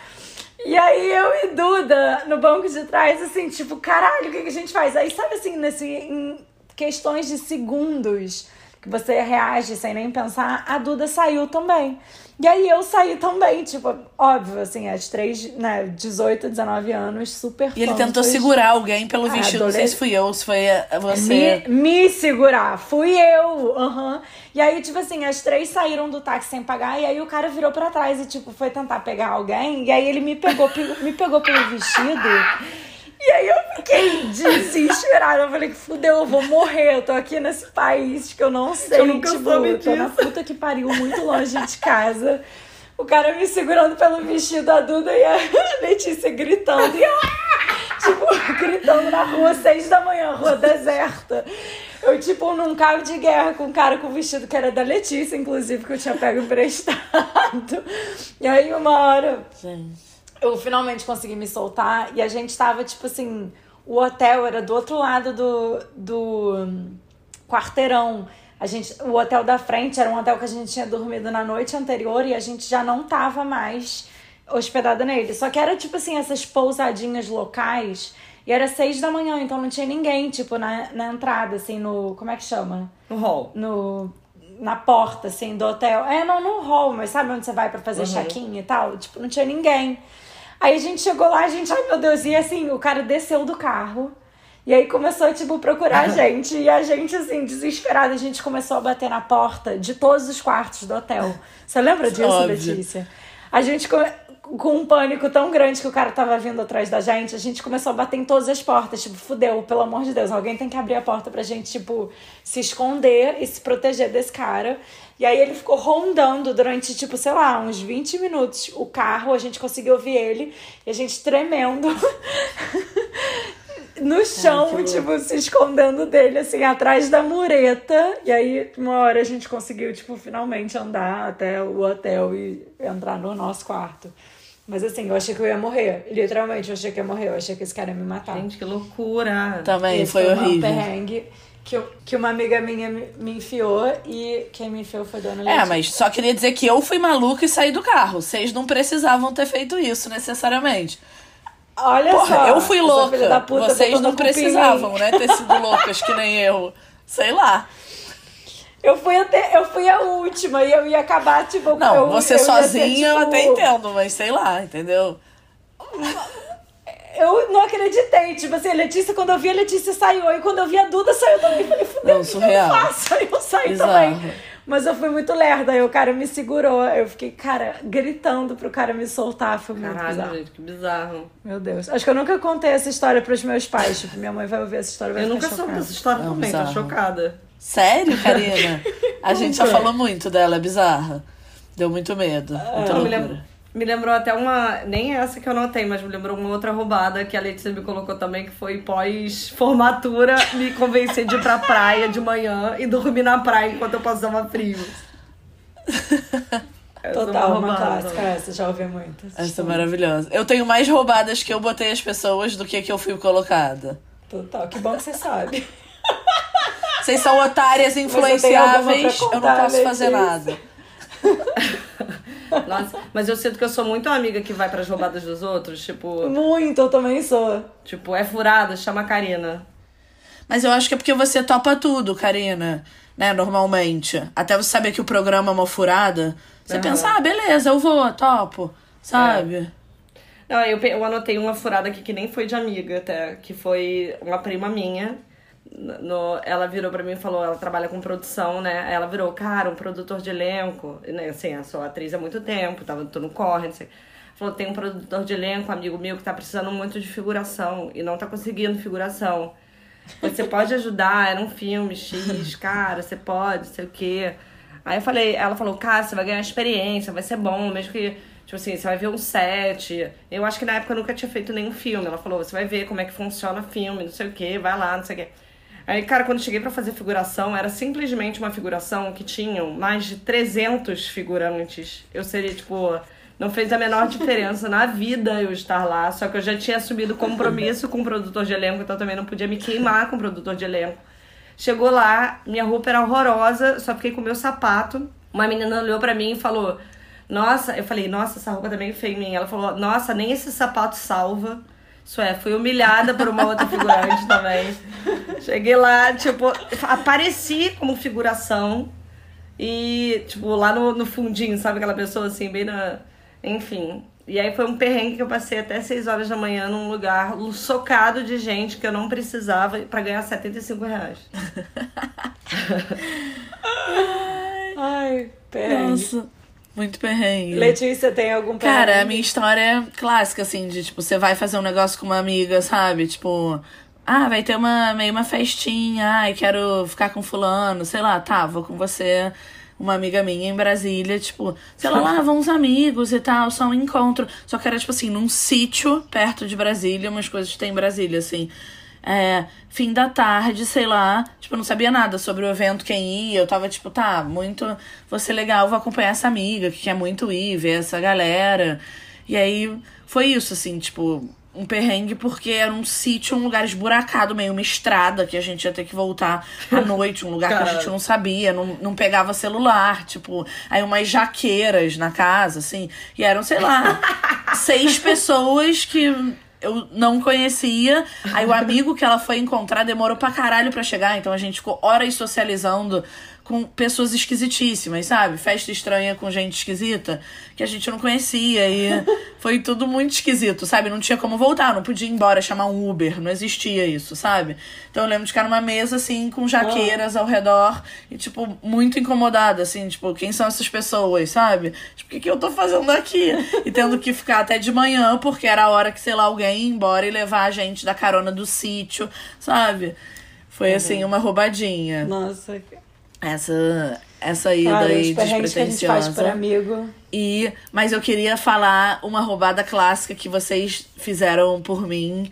E aí eu e Duda no banco de trás, assim, tipo, caralho, o que, que a gente faz? Aí, sabe assim, nesse, em questões de segundos que você reage sem nem pensar, a Duda saiu também. E aí eu saí também, tipo, óbvio, assim, às três, né, 18, 19 anos, super E ele tentou segurar alguém pelo Ah, vestido. Não sei adolesc- se fui eu se foi você. me, me segurar. Fui eu. aham. E aí, tipo assim, as três saíram do táxi sem pagar. E aí o cara virou pra trás e, tipo, foi tentar pegar alguém. E aí ele me pegou, pe- me pegou pelo vestido. E aí eu fiquei desesperada. Eu falei, fudeu, eu vou morrer. Eu tô aqui nesse país que eu não sei. Eu nunca tipo, soube eu tô na disso. puta que pariu, muito longe de casa. O cara me segurando pelo vestido da Duda e a Letícia gritando. E eu, "Ah!" tipo, gritando na rua, seis da manhã, rua deserta. Eu, tipo, num cabo de guerra com um cara com vestido que era da Letícia, inclusive, que eu tinha pego emprestado. E aí, uma hora, eu finalmente consegui me soltar e a gente tava, tipo assim, o hotel era do outro lado do, do hum, quarteirão. A gente, o hotel da frente era um hotel que a gente tinha dormido na noite anterior e a gente já não tava mais hospedada nele. Só que era tipo assim, essas pousadinhas locais. E era seis da manhã, então não tinha ninguém, tipo, na, na entrada, assim, no. Como é que chama? No hall. No. Na porta, assim, do hotel. É, não no hall, mas sabe onde você vai pra fazer Uhum. check-in e tal? Tipo, não tinha ninguém. Aí a gente chegou lá, a gente, ai meu Deus, e assim, o cara desceu do carro. E aí começou, tipo, procurar a gente. E a gente, assim, desesperada, a gente começou a bater na porta de todos os quartos do hotel. Você lembra disso, Óbvio. Letícia? A gente, come- com um pânico tão grande que o cara tava vindo atrás da gente, a gente começou a bater em todas as portas. Tipo, fudeu, pelo amor de Deus, alguém tem que abrir a porta pra gente, tipo, se esconder e se proteger desse cara. E aí ele ficou rondando durante, tipo, sei lá, uns 20 minutos o carro, a gente conseguiu ouvir ele, e a gente tremendo. no chão, tipo, se escondendo dele, assim, atrás da mureta. E aí, uma hora a gente conseguiu, tipo, finalmente andar até o hotel e entrar no nosso quarto. Mas assim, eu achei que eu ia morrer. Literalmente, eu achei que ia morrer. Eu achei que esse cara ia me matar. Gente, que loucura. Também Esse foi um horrível. perrengue que, eu- que uma amiga minha me, me enfiou e quem me enfiou foi Dona É, Letícia. mas só queria dizer que eu fui maluca e saí do carro. Vocês não precisavam ter feito isso necessariamente. Olha Porra, só. eu fui louca. puta Vocês não precisavam, né? Ter sido loucas que nem eu. Sei lá. Eu fui, até, eu fui a última e eu ia acabar, tipo... Não, eu, você eu sozinha eu tipo, até entendo, mas sei lá, entendeu? Eu não acreditei. Tipo assim, a Letícia, quando eu vi a Letícia saiu. Aí quando eu vi a Duda saiu também. Eu falei, fudeu, Não, o que eu surreal. faço? Aí eu saí Bizarro. também. Mas eu fui muito lerda. Aí o cara me segurou. Eu fiquei, cara, gritando pro cara me soltar. Foi muito Caralho, bizarro. gente, que bizarro. Meu Deus. Acho que eu nunca contei essa história pros meus pais. Tipo, minha mãe vai ouvir essa história e vai Eu ficar nunca soube dessa história Não, também, tô bizarro. chocada. Sério, Karina? A gente já falou muito dela, é bizarra. Deu muito medo. Muita me, loucura. lembro, me lembrou até uma. Nem essa que eu notei, mas me lembrou uma outra roubada que a Letícia me colocou também, que foi pós-formatura, me convencer de ir pra praia de manhã e dormir na praia enquanto eu passava frio. Essa é Total, uma roubada. clássica essa. Já ouvi muito. Essa é maravilhosa. Eu tenho mais roubadas que eu botei as pessoas do que que eu fui colocada. Total. Que bom que você sabe. Vocês são otárias Você tem alguma pra influenciáveis, eu não contar, posso fazer nada. Nossa, mas eu sinto que eu sou muito amiga que vai pras roubadas dos outros. Tipo, Muito, eu também sou. tipo é furada, chama a Karina. Mas eu acho que é porque você topa tudo, Karina. Né, normalmente. Até você saber que o programa é uma furada. Você Aham. pensa, ah, beleza, eu vou, topo. Sabe? Não, eu, eu anotei uma furada aqui que nem foi de amiga até, que foi uma prima minha. No, ela virou pra mim e falou, ela trabalha com produção, né? Ela virou, cara, um produtor de elenco. Né, assim, eu sou atriz há muito tempo, tava tô no corre, não sei. Falou, tem um produtor de elenco, amigo meu, que tá precisando muito de figuração e não tá conseguindo figuração. Você pode ajudar, era um filme X, cara, você pode, sei o quê. Aí eu falei, ela falou, cara, você vai ganhar experiência, vai ser bom, mesmo que, tipo assim, você vai ver um set. Eu acho que na época eu nunca tinha feito nenhum filme. Ela falou, você vai ver como é que funciona filme, não sei o quê, vai lá, não sei o quê. Aí, cara, quando cheguei pra fazer figuração, era simplesmente uma figuração que tinham mais de 300 figurantes. Eu seria, tipo, não fez a menor diferença na vida eu estar lá, só que eu já tinha assumido compromisso com o produtor de elenco, então eu também não podia me queimar com o produtor de elenco. Chegou lá, minha roupa era horrorosa, só fiquei com o meu sapato. Uma menina olhou pra mim e falou: Nossa, eu falei, nossa, essa roupa tá meio feia em mim. Ela falou, nossa, nem esse sapato salva. Isso é, fui humilhada por uma outra figurante também. Cheguei lá, tipo, apareci como figuração. E, tipo, lá no, no fundinho, sabe aquela pessoa assim, bem na. Enfim. E aí foi um perrengue que eu passei até 6 horas da manhã num lugar socado de gente que eu não precisava pra ganhar 75 reais. Ai, perrengue. Nossa, muito perrengue. Letícia, tem algum perrengue? Cara, a minha história é clássica, assim, de tipo, você vai fazer um negócio com uma amiga, sabe? Tipo, ah, vai ter uma meio uma festinha, ai, quero ficar com fulano, sei lá, tá, vou com você, uma amiga minha em Brasília, tipo, sei lá, lá vão uns amigos e tal, só um encontro. Só que era, tipo assim, num sítio perto de Brasília, umas coisas que tem em Brasília, assim. É, fim da tarde, sei lá. Tipo, eu não sabia nada sobre o evento, quem ia. Eu tava, tipo, tá, muito. Ser legal, vou acompanhar essa amiga que quer muito ir, ver essa galera. E aí foi isso, assim, tipo, um perrengue porque era um sítio, um lugar esburacado, meio uma estrada que a gente ia ter que voltar à noite, um lugar que a gente não sabia, não, não pegava celular, tipo, aí umas jaqueiras na casa, assim, e eram, sei lá, seis pessoas que eu não conhecia. Aí o amigo que ela foi encontrar demorou pra caralho pra chegar, então a gente ficou horas socializando com pessoas esquisitíssimas, sabe? Festa estranha com gente esquisita que a gente não conhecia e foi tudo muito esquisito, sabe? Não tinha como voltar, não podia ir embora chamar um Uber, não existia isso, sabe? Então eu lembro de ficar numa mesa assim com jaqueiras ao redor e tipo muito incomodada assim, tipo, quem são essas pessoas, sabe? Tipo, o que que eu tô fazendo aqui? E tendo que ficar até de manhã porque era a hora que sei lá alguém ia embora e levar a gente da carona do sítio, sabe? Foi assim uma roubadinha. Nossa. Essa essa ida Cara, aí os perrengues que despretensiosa. amigo. E, mas eu queria falar uma roubada clássica que vocês fizeram por mim,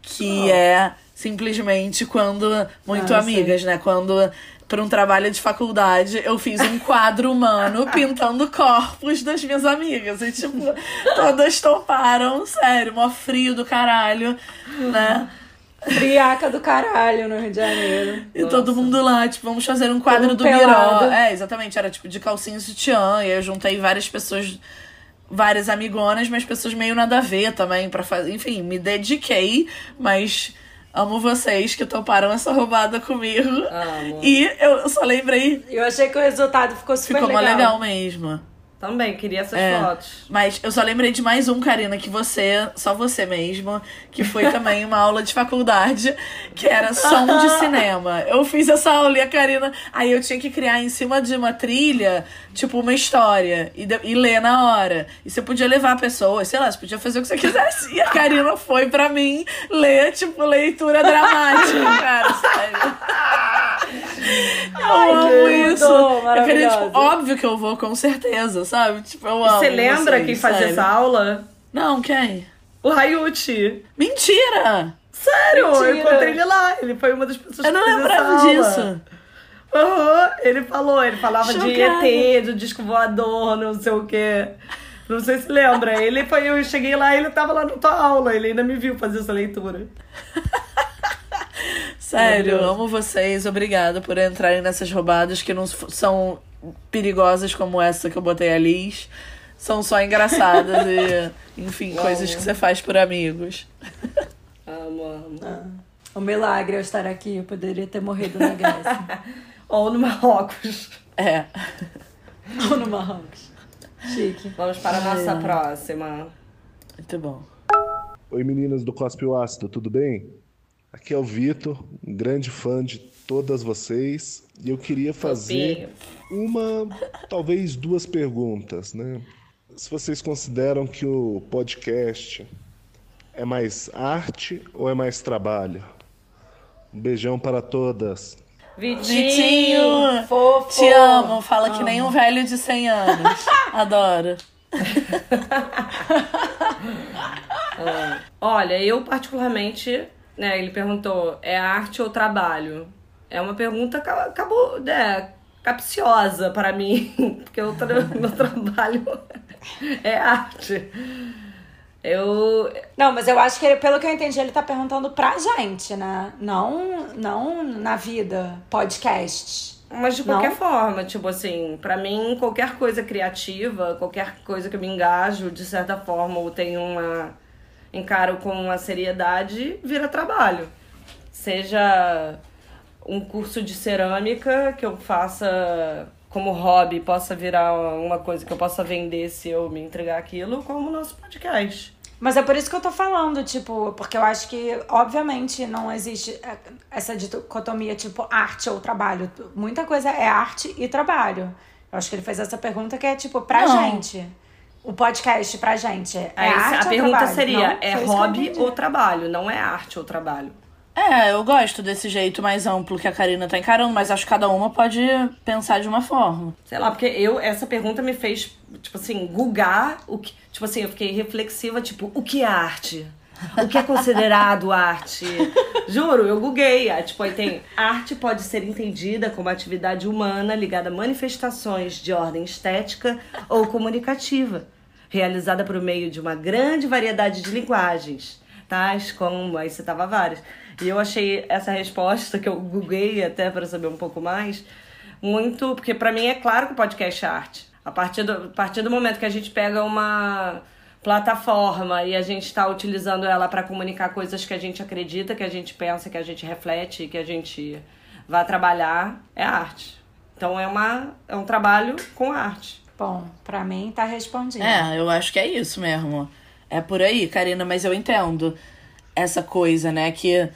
que é simplesmente quando muito Ah, amigas, né? Quando para um trabalho de faculdade eu fiz um quadro humano pintando corpos das minhas amigas e tipo todas toparam, sério, mó frio do caralho, né? Friaca do caralho no Rio de Janeiro. E todo mundo lá, tipo, vamos fazer um quadro Todo do pelado. Miró. É, exatamente, era tipo de calcinha e sutiã. E aí eu juntei várias pessoas, várias amigonas, mas pessoas meio nada a ver também pra fazer. Enfim, me dediquei, mas amo vocês que toparam essa roubada comigo. Amo. E eu só lembrei, Eu achei que o resultado ficou super ficou legal. legal mesmo. Também, queria essas É. fotos. Mas eu só lembrei de mais um, Karina, que você, só você mesmo, que foi também uma aula de faculdade, que era som de cinema. Eu fiz essa aula e a Karina. Aí eu tinha que criar em cima de uma trilha, tipo, uma história, e, de- e ler na hora. E você podia levar pessoas, sei lá, você podia fazer o que você quisesse. E a Karina foi pra mim ler, tipo, leitura dramática, cara, sério. Eu amo que isso. Eu queria, tipo, óbvio que eu vou, com certeza, sabe? Tipo, eu amo. Você lembra vocês, quem fazia sério. essa aula? Não, quem? O Rayuti. Mentira! Sério, eu Mentira. encontrei ele lá. Ele foi uma das pessoas Eu que não fez essa lembrava aula. disso. Aham, ele falou, ele falava Chocada. de ET, do disco voador, não sei o quê. Não sei se lembra. Ele foi, eu cheguei lá, ele tava lá na tua aula, ele ainda me viu fazer essa leitura. Sério, eu amo vocês. Obrigada por entrarem nessas roubadas que não são perigosas como essa que eu botei a Liz são só engraçadas e, enfim, coisas que você faz por amigos. Amo, amo. Ah, o milagre é eu estar aqui, eu poderia ter morrido na Grécia. Ou no Marrocos. É. Ou no Marrocos. Chique. Vamos para a nossa Ai, ai. próxima. Muito bom. Oi meninas do Cospe Ácido, tudo bem? Aqui é o Vitor, um grande fã de todas vocês. E eu queria fazer uma, talvez duas perguntas, né? Se vocês consideram que o podcast é mais arte ou é mais trabalho? Um beijão para todas. Vitinho! Vitinho! Fofo! Te amo. Fala que nem um velho de 100 anos. Adoro. Olha, eu particularmente, né, ele perguntou, é arte ou trabalho? É uma pergunta ca- acabou, né, capciosa para mim, porque o tra meu trabalho é arte. Eu Não, mas eu acho que, ele- pelo que eu entendi, ele tá perguntando pra gente, né? Não, não na vida, podcast. Mas de qualquer forma, tipo assim, pra mim, qualquer coisa criativa, qualquer coisa que eu me engajo, de certa forma, ou tenho uma. encaro com uma seriedade, vira trabalho. Seja um curso de cerâmica que eu faça como hobby, possa virar uma coisa que eu possa vender se eu me entregar aquilo, como o nosso podcast. Mas é por isso que eu tô falando, tipo, porque eu acho que, obviamente, não existe é, essa dicotomia, tipo, arte ou trabalho. Muita coisa é arte e trabalho. Eu acho que ele fez essa pergunta que é, tipo, pra Não. gente. O podcast pra gente. É Aí arte a pergunta trabalho? seria: Não, é hobby ou trabalho? Não é arte ou trabalho. É, eu gosto desse jeito mais amplo que a Karina tá encarando, mas acho que cada uma pode pensar de uma forma. Sei lá, porque eu, essa pergunta me fez, tipo assim, gugar o que. Tipo assim, eu fiquei reflexiva, tipo, o que é arte? O que é considerado arte? Juro, eu guguei. Ah, Tipo, aí tem arte pode ser entendida como atividade humana ligada a manifestações de ordem estética ou comunicativa, realizada por meio de uma grande variedade de linguagens, tais como, aí citava várias. E eu achei essa resposta que eu guguei até para saber um pouco mais, muito, porque pra mim é claro que o podcast é arte. A partir do, a partir do momento que a gente pega uma plataforma e a gente está utilizando ela para comunicar coisas que a gente acredita, que a gente pensa, que a gente reflete, que a gente vai trabalhar, é arte. Então é, uma, é um trabalho com arte. Bom, pra mim tá respondido. É, eu acho que é isso mesmo. É por aí, Karina, mas eu entendo essa coisa, né? Que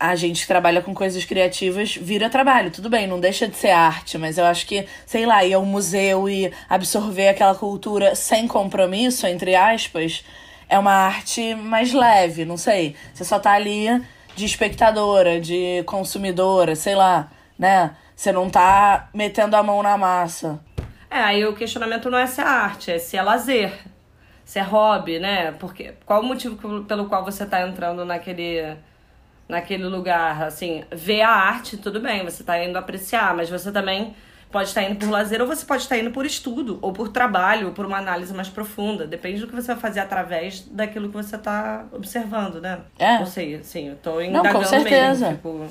a gente que trabalha com coisas criativas vira trabalho. Tudo bem, não deixa de ser arte, mas eu acho que, sei lá, ir ao museu e absorver aquela cultura sem compromisso, entre aspas, é uma arte mais leve, não sei. Você só tá ali de espectadora, de consumidora, sei lá, né? Você não tá metendo a mão na massa. É, aí o questionamento não é se é arte, é se é lazer, se é hobby, né? Porque qual o motivo pelo qual você tá entrando naquele naquele lugar, assim, ver a arte, tudo bem, você tá indo apreciar, mas você também pode estar indo por lazer ou você pode estar indo por estudo, ou por trabalho, ou por uma análise mais profunda. Depende do que você vai fazer através daquilo que você tá observando, né? É. Não sei, assim, eu tô Não, indagando com certeza. mesmo. Tipo,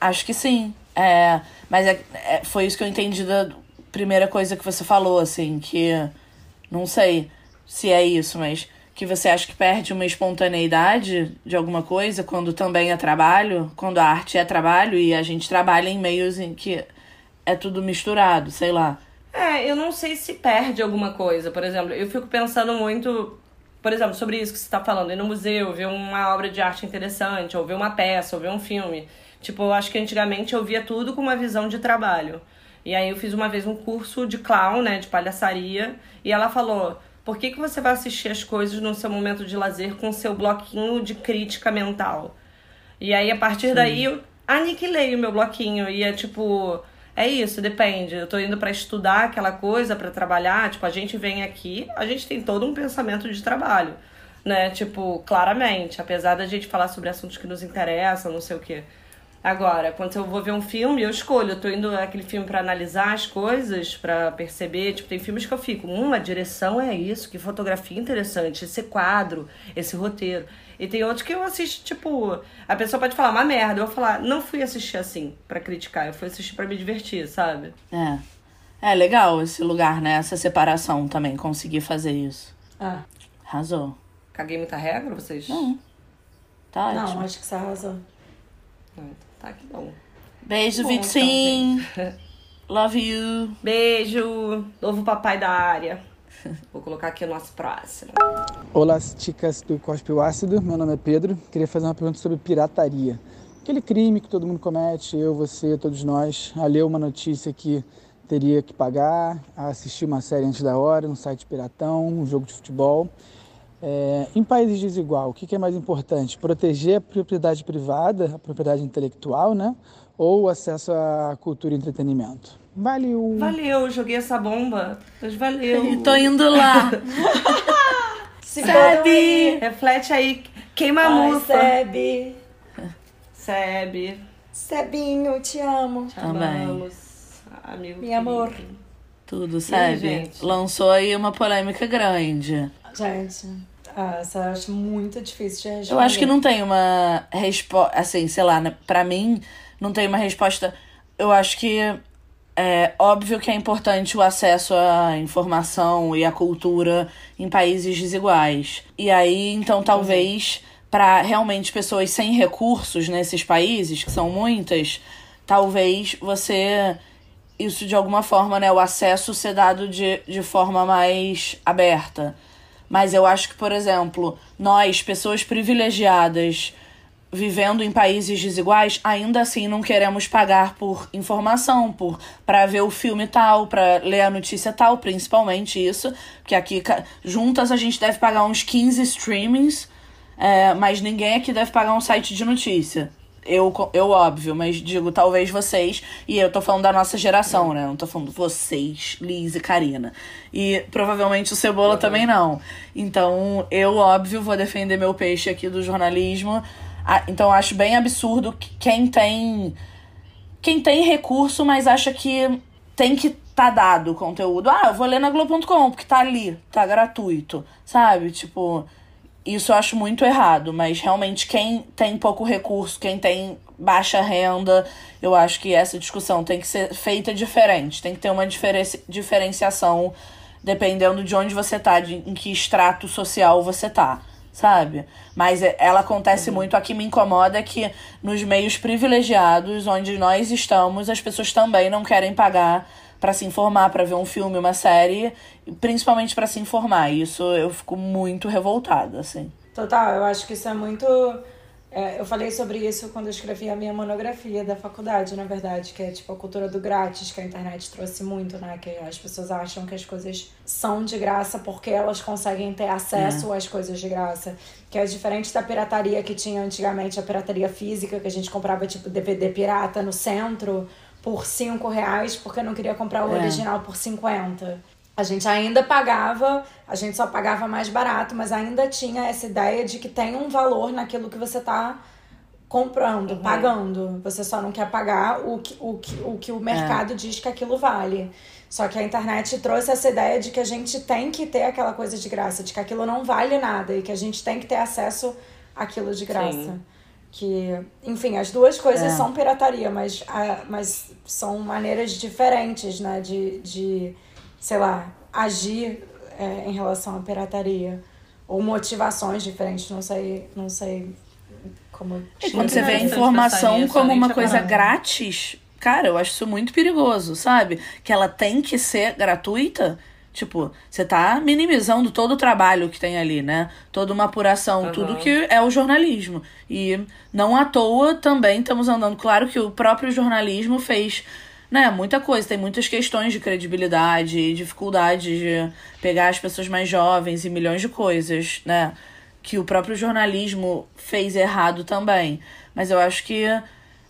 Acho que sim. É, mas é, é- foi isso que eu entendi da primeira coisa que você falou, assim, que não sei se é isso, mas que você acha que perde uma espontaneidade de alguma coisa quando também é trabalho, quando a arte é trabalho e a gente trabalha em meios em que é tudo misturado, sei lá. É, eu não sei se perde alguma coisa. Por exemplo, eu fico pensando muito, por exemplo, sobre isso que você tá falando, ir no museu, ver uma obra de arte interessante, ou ver uma peça, ou ver um filme. Tipo, eu acho que antigamente eu via tudo com uma visão de trabalho. E aí eu fiz uma vez um curso de clown, né, de palhaçaria, e ela falou: "Por que que você vai assistir as coisas no seu momento de lazer com seu bloquinho de crítica mental?" E aí, a partir daí, eu aniquilei o meu bloquinho. E é tipo, é isso, depende. Eu tô indo pra estudar aquela coisa, pra trabalhar. Tipo, a gente vem aqui, a gente tem todo um pensamento de trabalho, né? Tipo, claramente. Apesar da gente falar sobre assuntos que nos interessam, não sei o quê. Agora, quando eu vou ver um filme, eu escolho. Eu tô indo aquele filme pra analisar as coisas, pra perceber. Tipo, tem filmes que eu fico, hum, a direção é isso, que fotografia interessante, esse quadro, esse roteiro. E tem outros que eu assisto, tipo, a pessoa pode falar uma merda, eu vou falar, não fui assistir assim pra criticar, eu fui assistir pra me divertir, sabe? É. É legal esse lugar, né? Essa separação também, conseguir fazer isso. Ah. Arrasou. Caguei muita regra, vocês? Não. Tá Não, ótimo. acho que você arrasou. Ah, então Tá, que bom. Beijo, Vitinho. então, Love you. Beijo, novo papai da área. Vou colocar aqui o nosso próximo. Olá, chicas do Cospe Ácido. Meu nome é Pedro. Queria fazer uma pergunta sobre pirataria. Aquele crime que todo mundo comete, eu, você, todos nós, a ler uma notícia que teria que pagar, a assistir uma série antes da hora, um site piratão, um jogo de futebol. É, em países desigual, o que, é mais importante? Proteger a propriedade privada, a propriedade intelectual, né? Ou o acesso à cultura e entretenimento? Valeu! Valeu, joguei essa bomba. Mas valeu. E tô indo lá. Sebe! Reflete aí. Queima a mufa. Sebe. Sebe. Sebinho, te amo. Também. Amamos. Amigo. Meu amor. Tudo, sabe? gente? Lançou aí uma polêmica grande. Gente, ah, essa eu acho muito difícil de responder. Eu acho que não tem uma resposta, assim, sei lá, né? pra mim, não tem uma resposta. Eu acho que é óbvio que é importante o acesso à informação e à cultura em países desiguais. E aí, então, talvez, para realmente pessoas sem recursos nesses países, que são muitas, talvez você. Isso de alguma forma, né? O acesso ser dado de, de forma mais aberta. Mas eu acho que, por exemplo, nós, pessoas privilegiadas, vivendo em países desiguais, ainda assim não queremos pagar por informação, por para ver o filme tal, para ler a notícia tal, principalmente isso, porque aqui juntas a gente deve pagar uns 15 streamings, é, mas ninguém aqui deve pagar um site de notícia. Eu, eu, óbvio, mas digo, talvez vocês, e eu tô falando da nossa geração, né? Não tô falando vocês, Liz e Karina. E provavelmente o Cebola também não. Então, eu, óbvio, vou defender meu peixe aqui do jornalismo. Ah, Então, eu acho bem absurdo que quem tem. Quem tem recurso, mas acha que tem que tá dado o conteúdo. Ah, eu vou ler na Globo.com, porque tá ali, tá gratuito. Sabe? Tipo. Isso eu acho muito errado, mas realmente quem tem pouco recurso, quem tem baixa renda, eu acho que essa discussão tem que ser feita diferente, tem que ter uma diferenci- diferenciação dependendo de onde você tá, de, em que extrato social você tá, sabe? Mas é- ela acontece muito, a que me incomoda é que nos meios privilegiados, onde nós estamos, as pessoas também não querem pagar pra se informar, pra ver um filme, uma série, principalmente pra se informar. Isso eu fico muito revoltada, assim. Total, eu acho que isso é muito. é, eu falei sobre isso quando eu escrevi a minha monografia da faculdade, na verdade, que é tipo a cultura do grátis, que a internet trouxe muito, né? Que as pessoas acham que as coisas são de graça porque elas conseguem ter acesso às coisas de graça. Que é diferente da pirataria que tinha antigamente, a pirataria física, que a gente comprava tipo DVD pirata no centro por 5 reais porque não queria comprar o É. original por 50. A gente ainda pagava, a gente só pagava mais barato, mas ainda tinha essa ideia de que tem um valor naquilo que você tá comprando, pagando. Você só não quer pagar o que o, que, o, que o mercado diz que aquilo vale. Só que a internet trouxe essa ideia de que a gente tem que ter aquela coisa de graça, de que aquilo não vale nada e que a gente tem que ter acesso àquilo de graça. Sim. Que, enfim, as duas coisas É. são pirataria, mas, ah, mas são maneiras diferentes, né? De, de sei lá, agir é, em relação à pirataria. Ou motivações diferentes, não sei, não sei como. E quando você vê a pensar informação como uma coisa grátis, cara, eu acho isso muito perigoso, sabe? Que ela tem que ser gratuita. Tipo, você tá minimizando todo o trabalho que tem ali, né? Toda uma apuração, Aham. tudo que é o jornalismo. E não à toa também estamos andando. Claro que o próprio jornalismo fez né, muita coisa. Tem muitas questões de credibilidade, dificuldade de pegar as pessoas mais jovens e milhões de coisas, né? Que o próprio jornalismo fez errado também. Mas eu acho que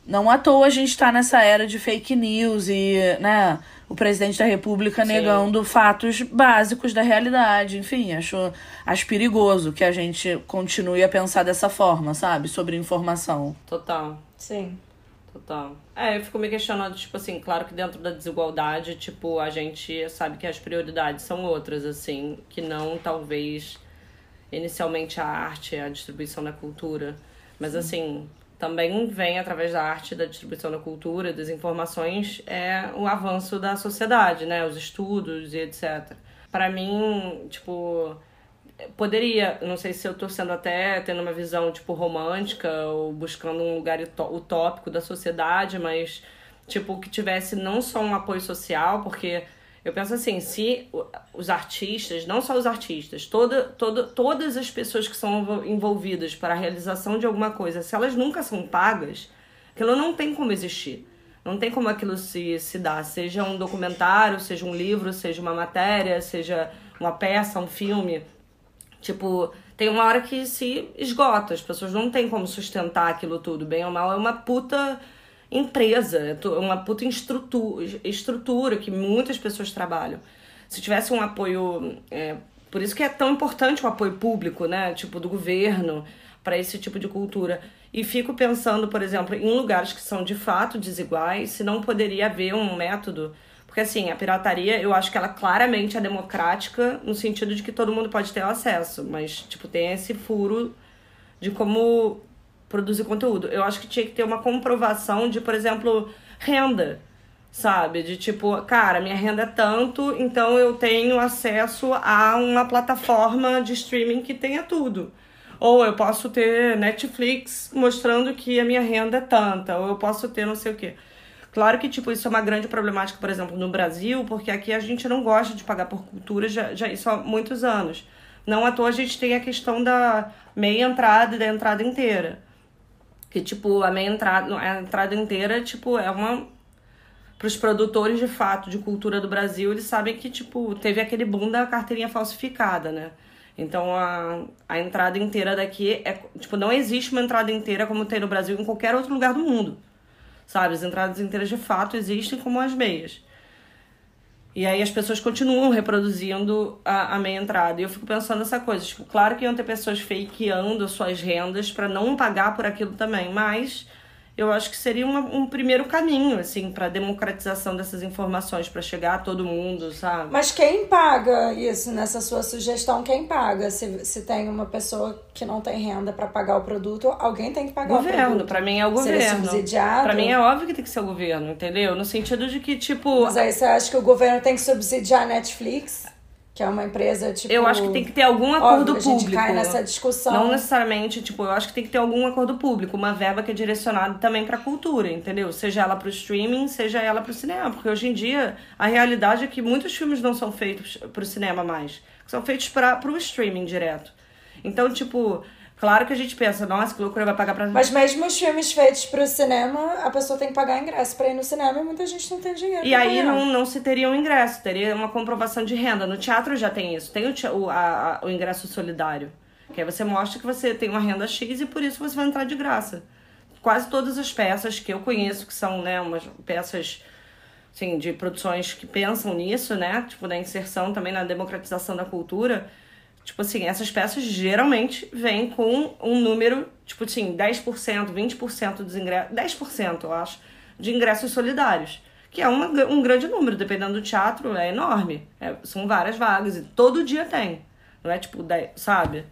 não à toa a gente tá nessa era de fake news e, né, o presidente da república Sim. negando fatos básicos da realidade. Enfim, acho, acho perigoso que a gente continue a pensar dessa forma, sabe? Sobre informação. Total. Sim. Total. É, eu fico me questionando, tipo assim, claro que dentro da desigualdade, tipo, a gente sabe que as prioridades são outras, assim, que não talvez inicialmente a arte, a distribuição da cultura. Mas assim, também vem através da arte, da distribuição da cultura, das informações, é o avanço da sociedade, né? Os estudos e etc. Para mim, tipo, poderia, não sei se eu tô sendo até tendo uma visão tipo romântica ou buscando um lugar utópico da sociedade, mas tipo que tivesse não só um apoio social, porque eu penso assim, se os artistas, não só os artistas, toda, toda, todas as pessoas que são envolvidas para a realização de alguma coisa, se elas nunca são pagas, aquilo não tem como existir. Não tem como aquilo se, se dar, seja um documentário, seja um livro, seja uma matéria, seja uma peça, um filme. Tipo, tem uma hora que se esgota, as pessoas não têm como sustentar aquilo tudo. Bem ou mal, é uma puta empresa, é uma puta estrutura, que muitas pessoas trabalham. Se tivesse um apoio. É, por isso que é tão importante o apoio público, né? Tipo, do governo, para esse tipo de cultura. E fico pensando, por exemplo, em lugares que são de fato desiguais, se não poderia haver um método. Porque, assim, a pirataria, eu acho que ela claramente é democrática, no sentido de que todo mundo pode ter acesso, mas, tipo, tem esse furo de como produzir conteúdo. Eu acho que tinha que ter uma comprovação de, por exemplo, renda, sabe? De tipo, cara, minha renda é tanto, então eu tenho acesso a uma plataforma de streaming que tenha tudo. Ou eu posso ter Netflix mostrando que a minha renda é tanta, ou eu posso ter não sei o quê. Claro que, tipo, isso é uma grande problemática, por exemplo, no Brasil, porque aqui a gente não gosta de pagar por cultura já, já isso há muitos anos. Não à toa a gente tem a questão da meia entrada e da entrada inteira. Que, tipo, a meia entrada, a entrada inteira, tipo, é uma. Para os produtores de fato de cultura do Brasil, eles sabem que, tipo, teve aquele boom da carteirinha falsificada, né? Então a, a entrada inteira daqui é. Tipo, não existe uma entrada inteira como tem no Brasil em qualquer outro lugar do mundo. Sabe? As entradas inteiras de fato existem como as meias. E aí as pessoas continuam reproduzindo a, a meia entrada. E eu fico pensando nessa coisa. Tipo, claro que iam ter pessoas fakeando suas rendas para não pagar por aquilo também, mas eu acho que seria uma, um primeiro caminho, assim, para democratização dessas informações, para chegar a todo mundo, sabe? Mas quem paga isso nessa sua sugestão? Quem paga? Se, se tem uma pessoa que não tem renda para pagar o produto, alguém tem que pagar governo, o produto. Para mim é o governo. Ser subsidiado. Para mim é óbvio que tem que ser o governo, entendeu? No sentido de que, tipo. Mas aí você acha que o governo tem que subsidiar a Netflix? Que é uma empresa, tipo. Eu acho que tem que ter algum acordo óbvio, público. A gente cai nessa discussão. Não necessariamente, tipo, eu acho que tem que ter algum acordo público, uma verba que é direcionada também pra cultura, entendeu? Seja ela pro streaming, seja ela pro cinema. Porque hoje em dia a realidade é que muitos filmes não são feitos pro cinema mais. São feitos para pro streaming direto. Então, tipo, Claro que a gente pensa, nossa, que loucura vai pagar pra. Mas mesmo os filmes feitos pro cinema, a pessoa tem que pagar ingresso pra ir no cinema e muita gente não tem dinheiro. E aí não, não se teria um ingresso, teria uma comprovação de renda. No teatro já tem isso, tem o, o, a, o ingresso solidário. Que aí você mostra que você tem uma renda X e por isso você vai entrar de graça. Quase todas as peças que eu conheço, que são né, umas peças assim, de produções que pensam nisso, né? Tipo, na inserção também na democratização da cultura Tipo assim, essas peças geralmente vêm com um número, tipo assim, 10%, 20% dos ingressos, 10% eu acho, de ingressos solidários. Que é uma, um grande número, dependendo do teatro, é enorme. É, são várias vagas e todo dia tem. Não é tipo, 10, sabe?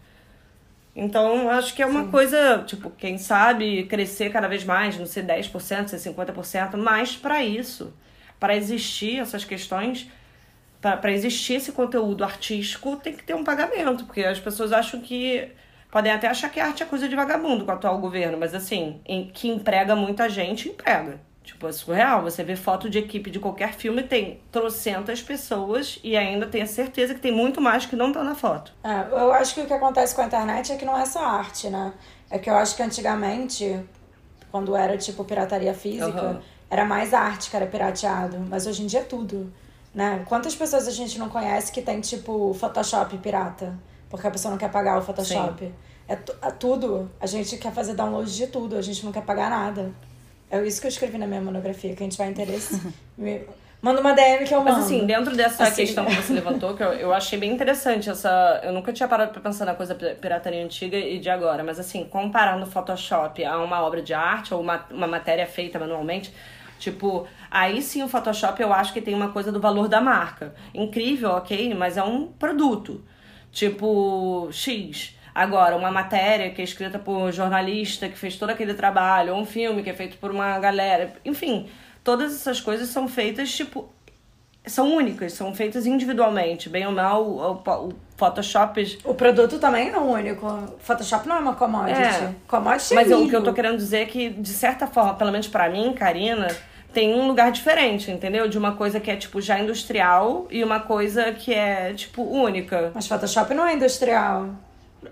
Então, acho que é uma Sim. coisa, tipo, quem sabe crescer cada vez mais, não ser 10%, ser 50%, mas para isso, para existir essas questões, para existir esse conteúdo artístico, tem que ter um pagamento, porque as pessoas acham que. Podem até achar que a arte é coisa de vagabundo com o atual governo, mas assim, em, que emprega muita gente, emprega. Tipo, é surreal. Você vê foto de equipe de qualquer filme, tem trocentas pessoas e ainda tem a certeza que tem muito mais que não estão na foto. É, eu acho que o que acontece com a internet é que não é só arte, né? É que eu acho que antigamente, quando era tipo pirataria física, uhum. era mais arte que era pirateado. Mas hoje em dia é tudo. Né? Quantas pessoas a gente não conhece que tem, tipo, Photoshop pirata? Porque a pessoa não quer pagar o Photoshop. É, é, tudo. A gente quer fazer download de tudo, a gente não quer pagar nada. É isso que eu escrevi na minha monografia. Quem tiver interesse, me... manda uma DM que eu mando. Mas assim, dentro dessa assim. questão que você levantou, que eu, eu achei bem interessante essa. Eu nunca tinha parado pra pensar na coisa pirataria antiga e de agora. Mas assim, comparando o Photoshop a uma obra de arte ou uma, uma matéria feita manualmente Tipo, aí sim o Photoshop eu acho que tem uma coisa do valor da marca. Incrível, ok, mas é um produto. Tipo, X. Agora, uma matéria que é escrita por jornalista que fez todo aquele trabalho, ou um filme que é feito por uma galera, enfim, todas essas coisas são feitas, tipo, são únicas, são feitas individualmente. Bem ou mal, o, o Photoshop. O produto também é único. Photoshop não é uma commodity. É. Commodity é Mas eu- o que eu tô querendo dizer é que, de certa forma, pelo menos pra mim, Karina, tem um lugar diferente, entendeu? De uma coisa que é, tipo, já industrial e uma coisa que é, tipo, única. Mas Photoshop não é industrial.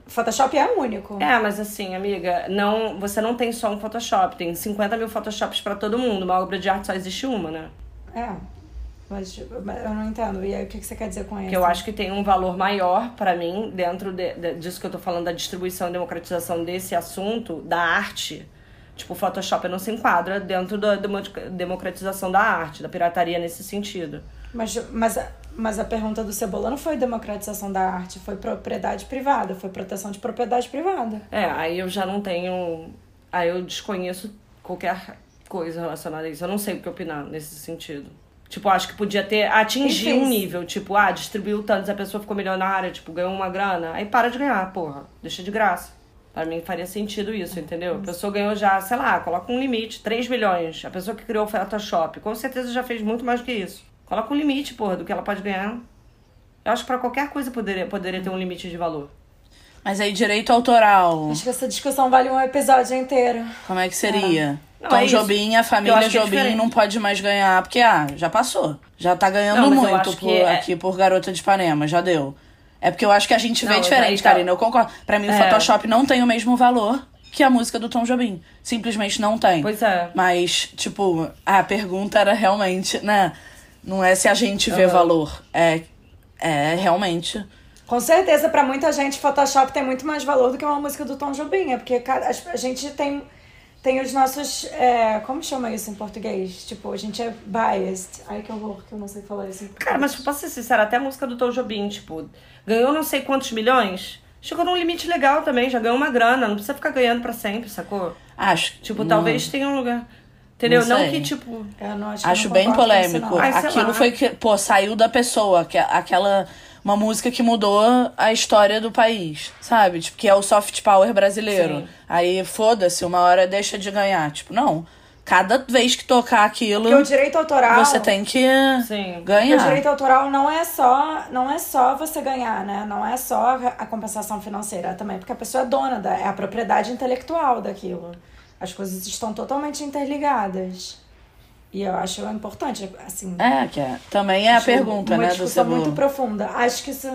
Photoshop é único. É, mas assim, amiga, não, você não tem só um Photoshop, tem 50 mil Photoshops pra todo mundo. Uma obra de arte só existe uma, né? É. Mas mas eu não entendo. E aí, o que você quer dizer com isso? Que eu acho que tem um valor maior pra mim dentro de- de- disso que eu tô falando da distribuição e democratização desse assunto, da arte. Tipo, o Photoshop não se enquadra dentro da demo- democratização da arte, da pirataria nesse sentido. Mas, mas, mas a pergunta do Cebola não foi democratização da arte, foi propriedade privada, foi proteção de propriedade privada. É, aí eu já não tenho. Aí eu desconheço qualquer coisa relacionada a isso. Eu não sei o que opinar nesse sentido. Tipo, acho que podia ter. atingir um nível. Tipo, ah, distribuiu tantos, a pessoa ficou milionária, tipo, ganhou uma grana. Aí para de ganhar, porra. Deixa de graça. Pra mim faria sentido isso, entendeu? A pessoa ganhou já, sei lá, coloca um limite, 3 milhões. A pessoa que criou o Photoshop, com certeza já fez muito mais que isso. Coloca um limite, porra, do que ela pode ganhar. Eu acho que pra qualquer coisa poderia, poderia ter um limite de valor. Mas aí, direito autoral, Acho que essa discussão vale um episódio inteiro. como é que seria? Não, Tom é. Jobim, a família é Jobim diferente. não pode mais ganhar, porque, ah, já passou. Já tá ganhando Não, muito por- é- aqui por Garota de Ipanema, já deu. É porque eu acho que a gente Não, vê diferente, tá. Karina, eu concordo. Pra mim, o É. Photoshop não tem o mesmo valor que a música do Tom Jobim. Simplesmente não tem. Pois é. Mas, tipo, a pergunta era realmente, né? Não é se a gente vê Aham. valor. É, é realmente. Com certeza, pra muita gente, Photoshop tem muito mais valor do que uma música do Tom Jobim. É porque a gente tem, tem os nossos. é, como chama isso em português? Tipo, a gente é biased. Ai, que horror, que eu não sei falar isso. Cara, mas posso ser sincera, até a música do Tom Jobim, tipo, ganhou não sei quantos milhões, chegou num limite legal também, já ganhou uma grana, não precisa ficar ganhando pra sempre, sacou? Acho. Tipo, não- talvez tenha um lugar. Entendeu? Não Não, que, tipo. Eu não acho Acho não bem isso, polêmico. não. Ai, Aquilo lá. foi que, pô, saiu da pessoa, que aquela uma música que mudou a história do país, sabe? Tipo, que é o soft power brasileiro. Sim. Aí foda-se, uma hora deixa de ganhar. Tipo, não. Cada vez que tocar aquilo, Porque o direito autoral. você tem que Sim. Porque o ganhar. direito autoral não é só não é só você ganhar, né? Não é só a compensação financeira também, porque a pessoa é dona da é a propriedade intelectual daquilo. As coisas estão totalmente interligadas. E eu acho importante, assim. É, que é. Também é a pergunta, uma né, do discussão Cebola. muito profunda. Acho que isso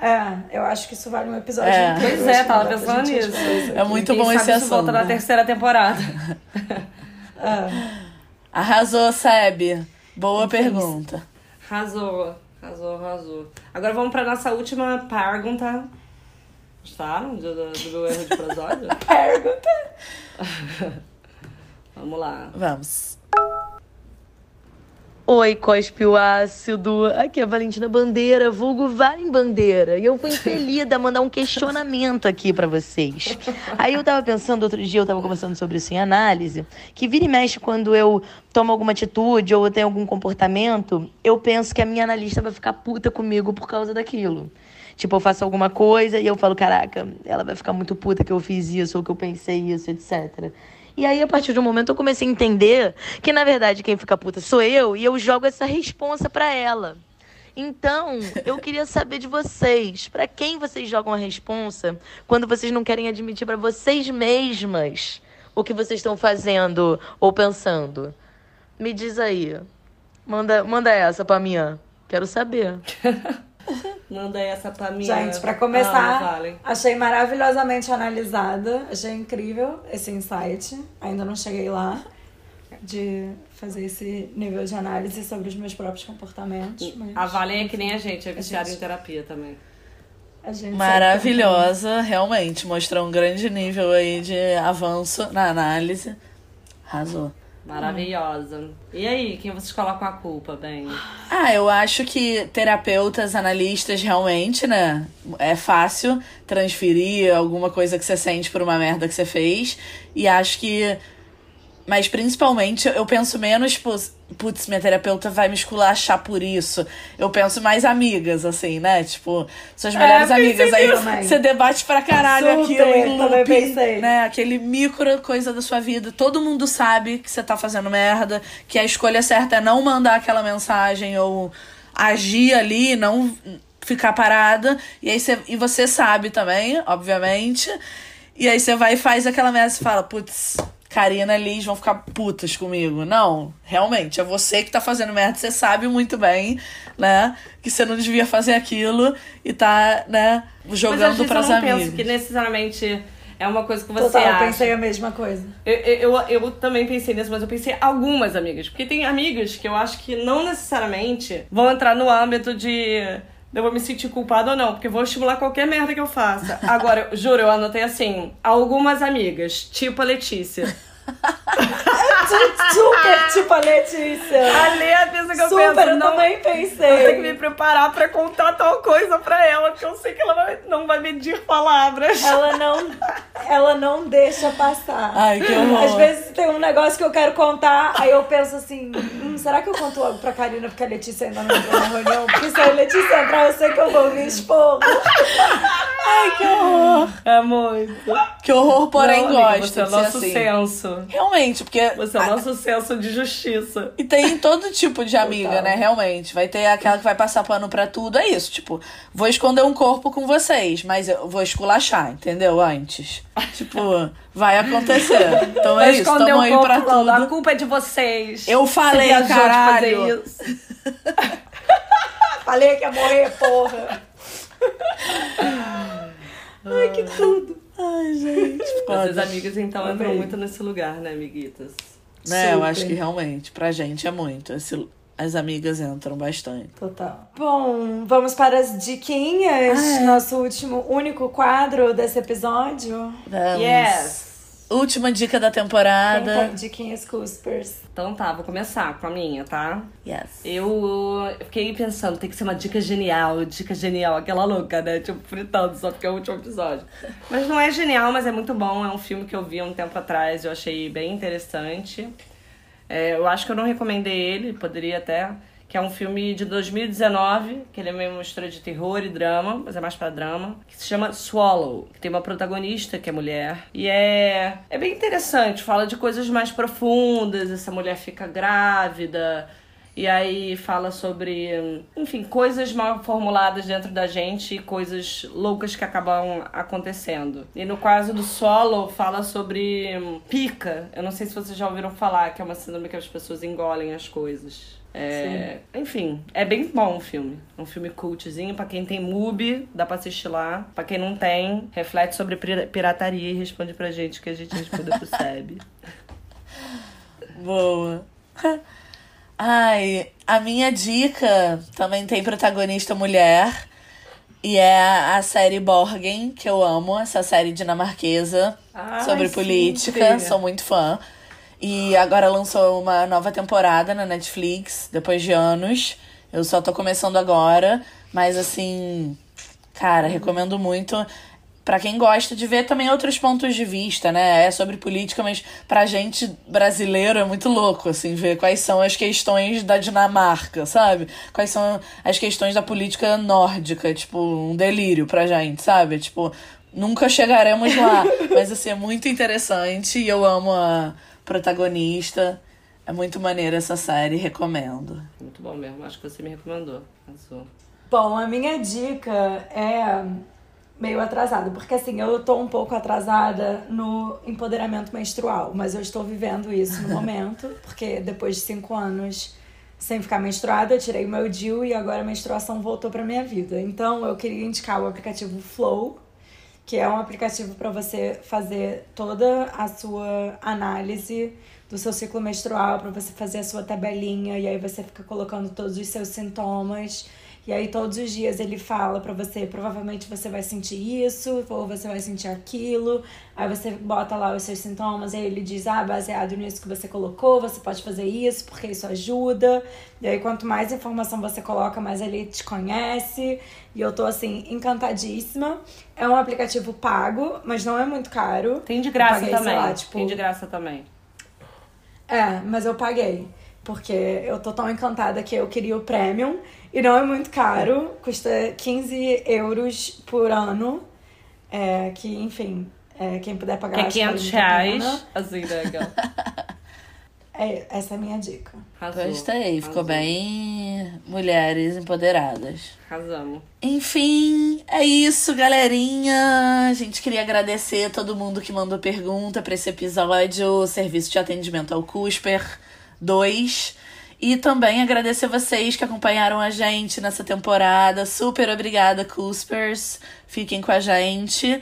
é, eu acho que isso vale um episódio É. inteiro. Pois é, tava pensando nisso. É aqui. muito Quem bom esse isso volta assunto. na terceira temporada. É. Arrasou, Seb. Boa pergunta. Arrasou, arrasou, arrasou. Agora vamos pra nossa última pergunta. Gostaram do, do, do meu erro de prosódia? Pergunta. Vamos lá. Vamos. Oi, cospe o ácido. Aqui é a Valentina Bandeira, vulgo Valen Bandeira. E eu fui impelida a mandar um questionamento aqui pra vocês. Aí eu tava pensando, outro dia eu tava conversando sobre isso em análise, que vira e mexe quando eu tomo alguma atitude ou eu tenho algum comportamento, eu penso que a minha analista vai ficar puta comigo por causa daquilo. Tipo, eu faço alguma coisa e eu falo, caraca, ela vai ficar muito puta que eu fiz isso ou que eu pensei isso, etc. E aí, a partir de um momento, eu comecei a entender que, na verdade, quem fica puta sou eu e eu jogo essa responsa pra ela. Então, eu queria saber de vocês, pra quem vocês jogam a responsa quando vocês não querem admitir pra vocês mesmas o que vocês estão fazendo ou pensando? Me diz aí. Manda, manda essa pra mim. Quero saber. Manda essa pra mim. Gente, pra começar, Ah, vale. achei maravilhosamente analisada. Achei incrível esse insight. Ainda não cheguei lá de fazer esse nível de análise sobre os meus próprios comportamentos. Mas A Valen é que nem a gente, é viciada gente- em terapia também. a gente Maravilhosa, realmente. Mostrou um grande nível aí de avanço na análise. Arrasou. Maravilhosa. E aí, quem vocês colocam a culpa, bem? Ah, eu acho que terapeutas, analistas, realmente, né? É fácil transferir alguma coisa que você sente por uma merda que você fez. E acho que. Mas principalmente eu penso menos, tipo, putz, minha terapeuta vai me esculachar por isso. Eu penso mais amigas, assim, né? Tipo, suas melhores É, amigas. Aí também. você debate pra caralho Super, aquilo em também looping, pensei. né? Aquele micro coisa da sua vida. Todo mundo sabe que você tá fazendo merda, que a escolha certa é não mandar aquela mensagem ou agir ali, não ficar parada. E aí você, e você sabe também, obviamente. E aí você vai e faz aquela merda e fala, putz, Karina e Liz vão ficar putas comigo. Não, realmente, é você que tá fazendo merda, você sabe muito bem, né? Que você não devia fazer aquilo e tá, né, Mas jogando pras eu não amigas. penso que necessariamente é uma coisa que você Total, eu acha. pensei a mesma coisa. Eu, eu, eu, eu também pensei nisso, mas eu pensei algumas amigas. Porque tem amigas que eu acho que não necessariamente vão entrar no âmbito de eu vou me sentir culpada ou não, porque vou estimular qualquer merda que eu faça. Agora, juro, eu anotei assim, algumas amigas, tipo a Letícia. Super tipo a Letícia. Ali é a pessoa que eu Super, penso, eu não, também eu tenho pensei. que me preparar pra contar tal coisa pra ela, porque eu sei que ela vai- não vai medir palavras. Ela não, ela não deixa passar. Ai, que horror. Às vezes tem um negócio que eu quero contar, aí eu penso assim, hum, será que eu conto logo pra Karina porque a Letícia ainda não entrou na reunião? Porque se a Letícia entrar, eu sei que eu vou me expor. Ai, que horror. É muito. Que horror, porém Não, amiga, Você é nosso assim. senso. Realmente, porque Você é o nosso senso de justiça. E tem todo tipo de amiga, né? Realmente. Vai ter aquela que vai passar pano pra tudo. É isso. Tipo, vou esconder um corpo com vocês, mas eu vou esculachar, entendeu? Antes. Tipo, vai acontecer. Então é isso. Tamo um aí pra não, A tudo. culpa é de vocês. Eu falei, Você caralho. fazer isso. Falei que ia morrer, porra. Ai, que tudo. Ai, gente. Mas as foda. amigas, então, Amei. entram muito nesse lugar, né, amiguitas? Né, eu Super. acho que realmente, pra gente é muito. Esse- as amigas entram bastante. Total. Bom, vamos para as diquinhas. Ah, é. Nosso último, único quadro desse episódio. Vamos. Yes! Última dica da temporada. tem diquinhas Cuspers? Então tá, vou começar com a minha, tá? Yes. Eu fiquei pensando, tem que ser uma dica genial, dica genial, aquela louca, né? Tipo, fritando só porque é o último episódio. Mas não é genial, mas é muito bom. É um filme que eu vi há um tempo atrás, eu achei bem interessante. É, eu acho que eu não recomendei ele, poderia até. Que é um filme de 2019, que ele é meio mistura de terror e drama, mas é mais pra drama, que se chama Swallow, que tem uma protagonista que é mulher. E é, é bem interessante, fala de coisas mais profundas, essa mulher fica grávida, e aí fala sobre, enfim, coisas mal formuladas dentro da gente e coisas loucas que acabam acontecendo. E no caso do solo, fala sobre hum, pica. Eu não sei se vocês já ouviram falar, que é uma síndrome que as pessoas engolem as coisas. É, enfim, é bem bom o filme. Um filme cultzinho. Pra quem tem MUBI, dá pra assistir lá. Pra quem não tem, reflete sobre pira- pirataria e responde pra gente que a gente responde pro SEB. Boa. Ai, a minha dica também tem protagonista mulher. E é a série Borgen, que eu amo, essa série dinamarquesa Ai, sobre sim, política. filha. Sou muito fã. E agora lançou uma nova temporada na Netflix, depois de anos. Eu só tô começando agora, mas assim, cara, recomendo muito. Pra quem gosta de ver também outros pontos de vista, né? É sobre política, mas pra gente brasileiro é muito louco, assim, ver quais são as questões da Dinamarca, sabe? Quais são as questões da política nórdica, tipo, um delírio pra gente, sabe? Tipo, nunca chegaremos lá, mas assim, é muito interessante e eu amo a protagonista. É muito maneira essa série, recomendo. Muito bom mesmo, acho que você me recomendou. Arrasou. Bom, a minha dica é meio atrasada, porque assim, eu tô um pouco atrasada no empoderamento menstrual, mas eu estou vivendo isso no momento, porque depois de cinco anos sem ficar menstruada, eu tirei o meu DIU e agora a menstruação voltou pra minha vida. Então eu queria indicar o aplicativo Flow, que é um aplicativo para você fazer toda a sua análise do seu ciclo menstrual, para você fazer a sua tabelinha e aí você fica colocando todos os seus sintomas. E aí todos os dias ele fala pra você, provavelmente você vai sentir isso, ou você vai sentir aquilo. Aí você bota lá os seus sintomas, e aí ele diz: "Ah, baseado nisso que você colocou, você pode fazer isso, porque isso ajuda". E aí quanto mais informação você coloca, mais ele te conhece. E eu tô assim encantadíssima. É um aplicativo pago, mas não é muito caro. Tem de graça paguei, também. lá, tipo, Tem de graça também. É, mas eu paguei. Porque eu tô tão encantada que eu queria o premium. E não é muito caro. Custa 15 euros por ano. É, que, enfim, é, quem puder pagar. Que é acho que vale 500 muito a reais. Assim, né. É, essa é a minha dica. Arrasou. Gostei, ficou Arrasou. bem mulheres empoderadas. Arrasamos. Enfim, é isso, galerinha. A gente queria agradecer a todo mundo que mandou pergunta para esse episódio, o Serviço de Atendimento ao Cusper 2. E também agradecer vocês que acompanharam a gente nessa temporada. Super obrigada, Cuspers. Fiquem com a gente.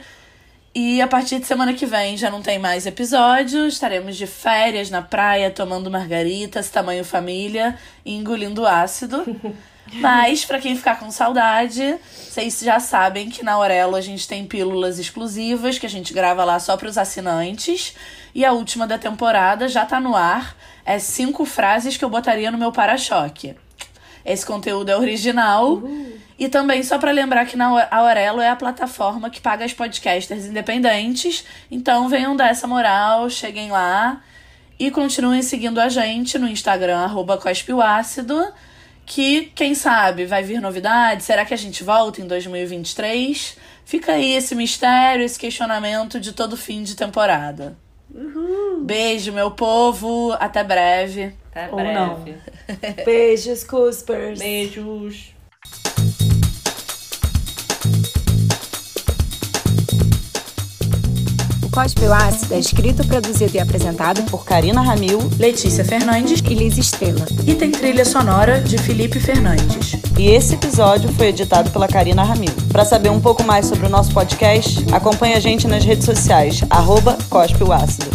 E a partir de semana que vem já não tem mais episódio. Estaremos de férias na praia, tomando margaritas, tamanho família e engolindo ácido. Mas, pra quem ficar com saudade, vocês já sabem que na Aurelo a gente tem pílulas exclusivas que a gente grava lá só pros assinantes. E a última da temporada já tá no ar. É cinco frases que eu botaria no meu para-choque. Esse conteúdo é original. E também, só pra lembrar que na a Aurelo é a plataforma que paga as podcasters independentes. Então venham dar essa moral, cheguem lá. E continuem seguindo a gente no Instagram, arroba Ácido. Que, quem sabe, vai vir novidade? Será que a gente volta em 2023? Fica aí esse mistério, esse questionamento de todo fim de temporada. Beijo, meu povo. Até breve. Até Ou breve. não. Beijos, Cuspers. Beijos. O Ácido é escrito, produzido e apresentado Por Karina Ramil, Letícia Fernandes e Liz Estrela. e tem trilha sonora de Felipe Fernandes. E esse episódio foi editado pela Karina Ramil. Para saber um pouco mais sobre o nosso podcast, acompanhe a gente nas redes sociais, arroba Cospe o Ácido.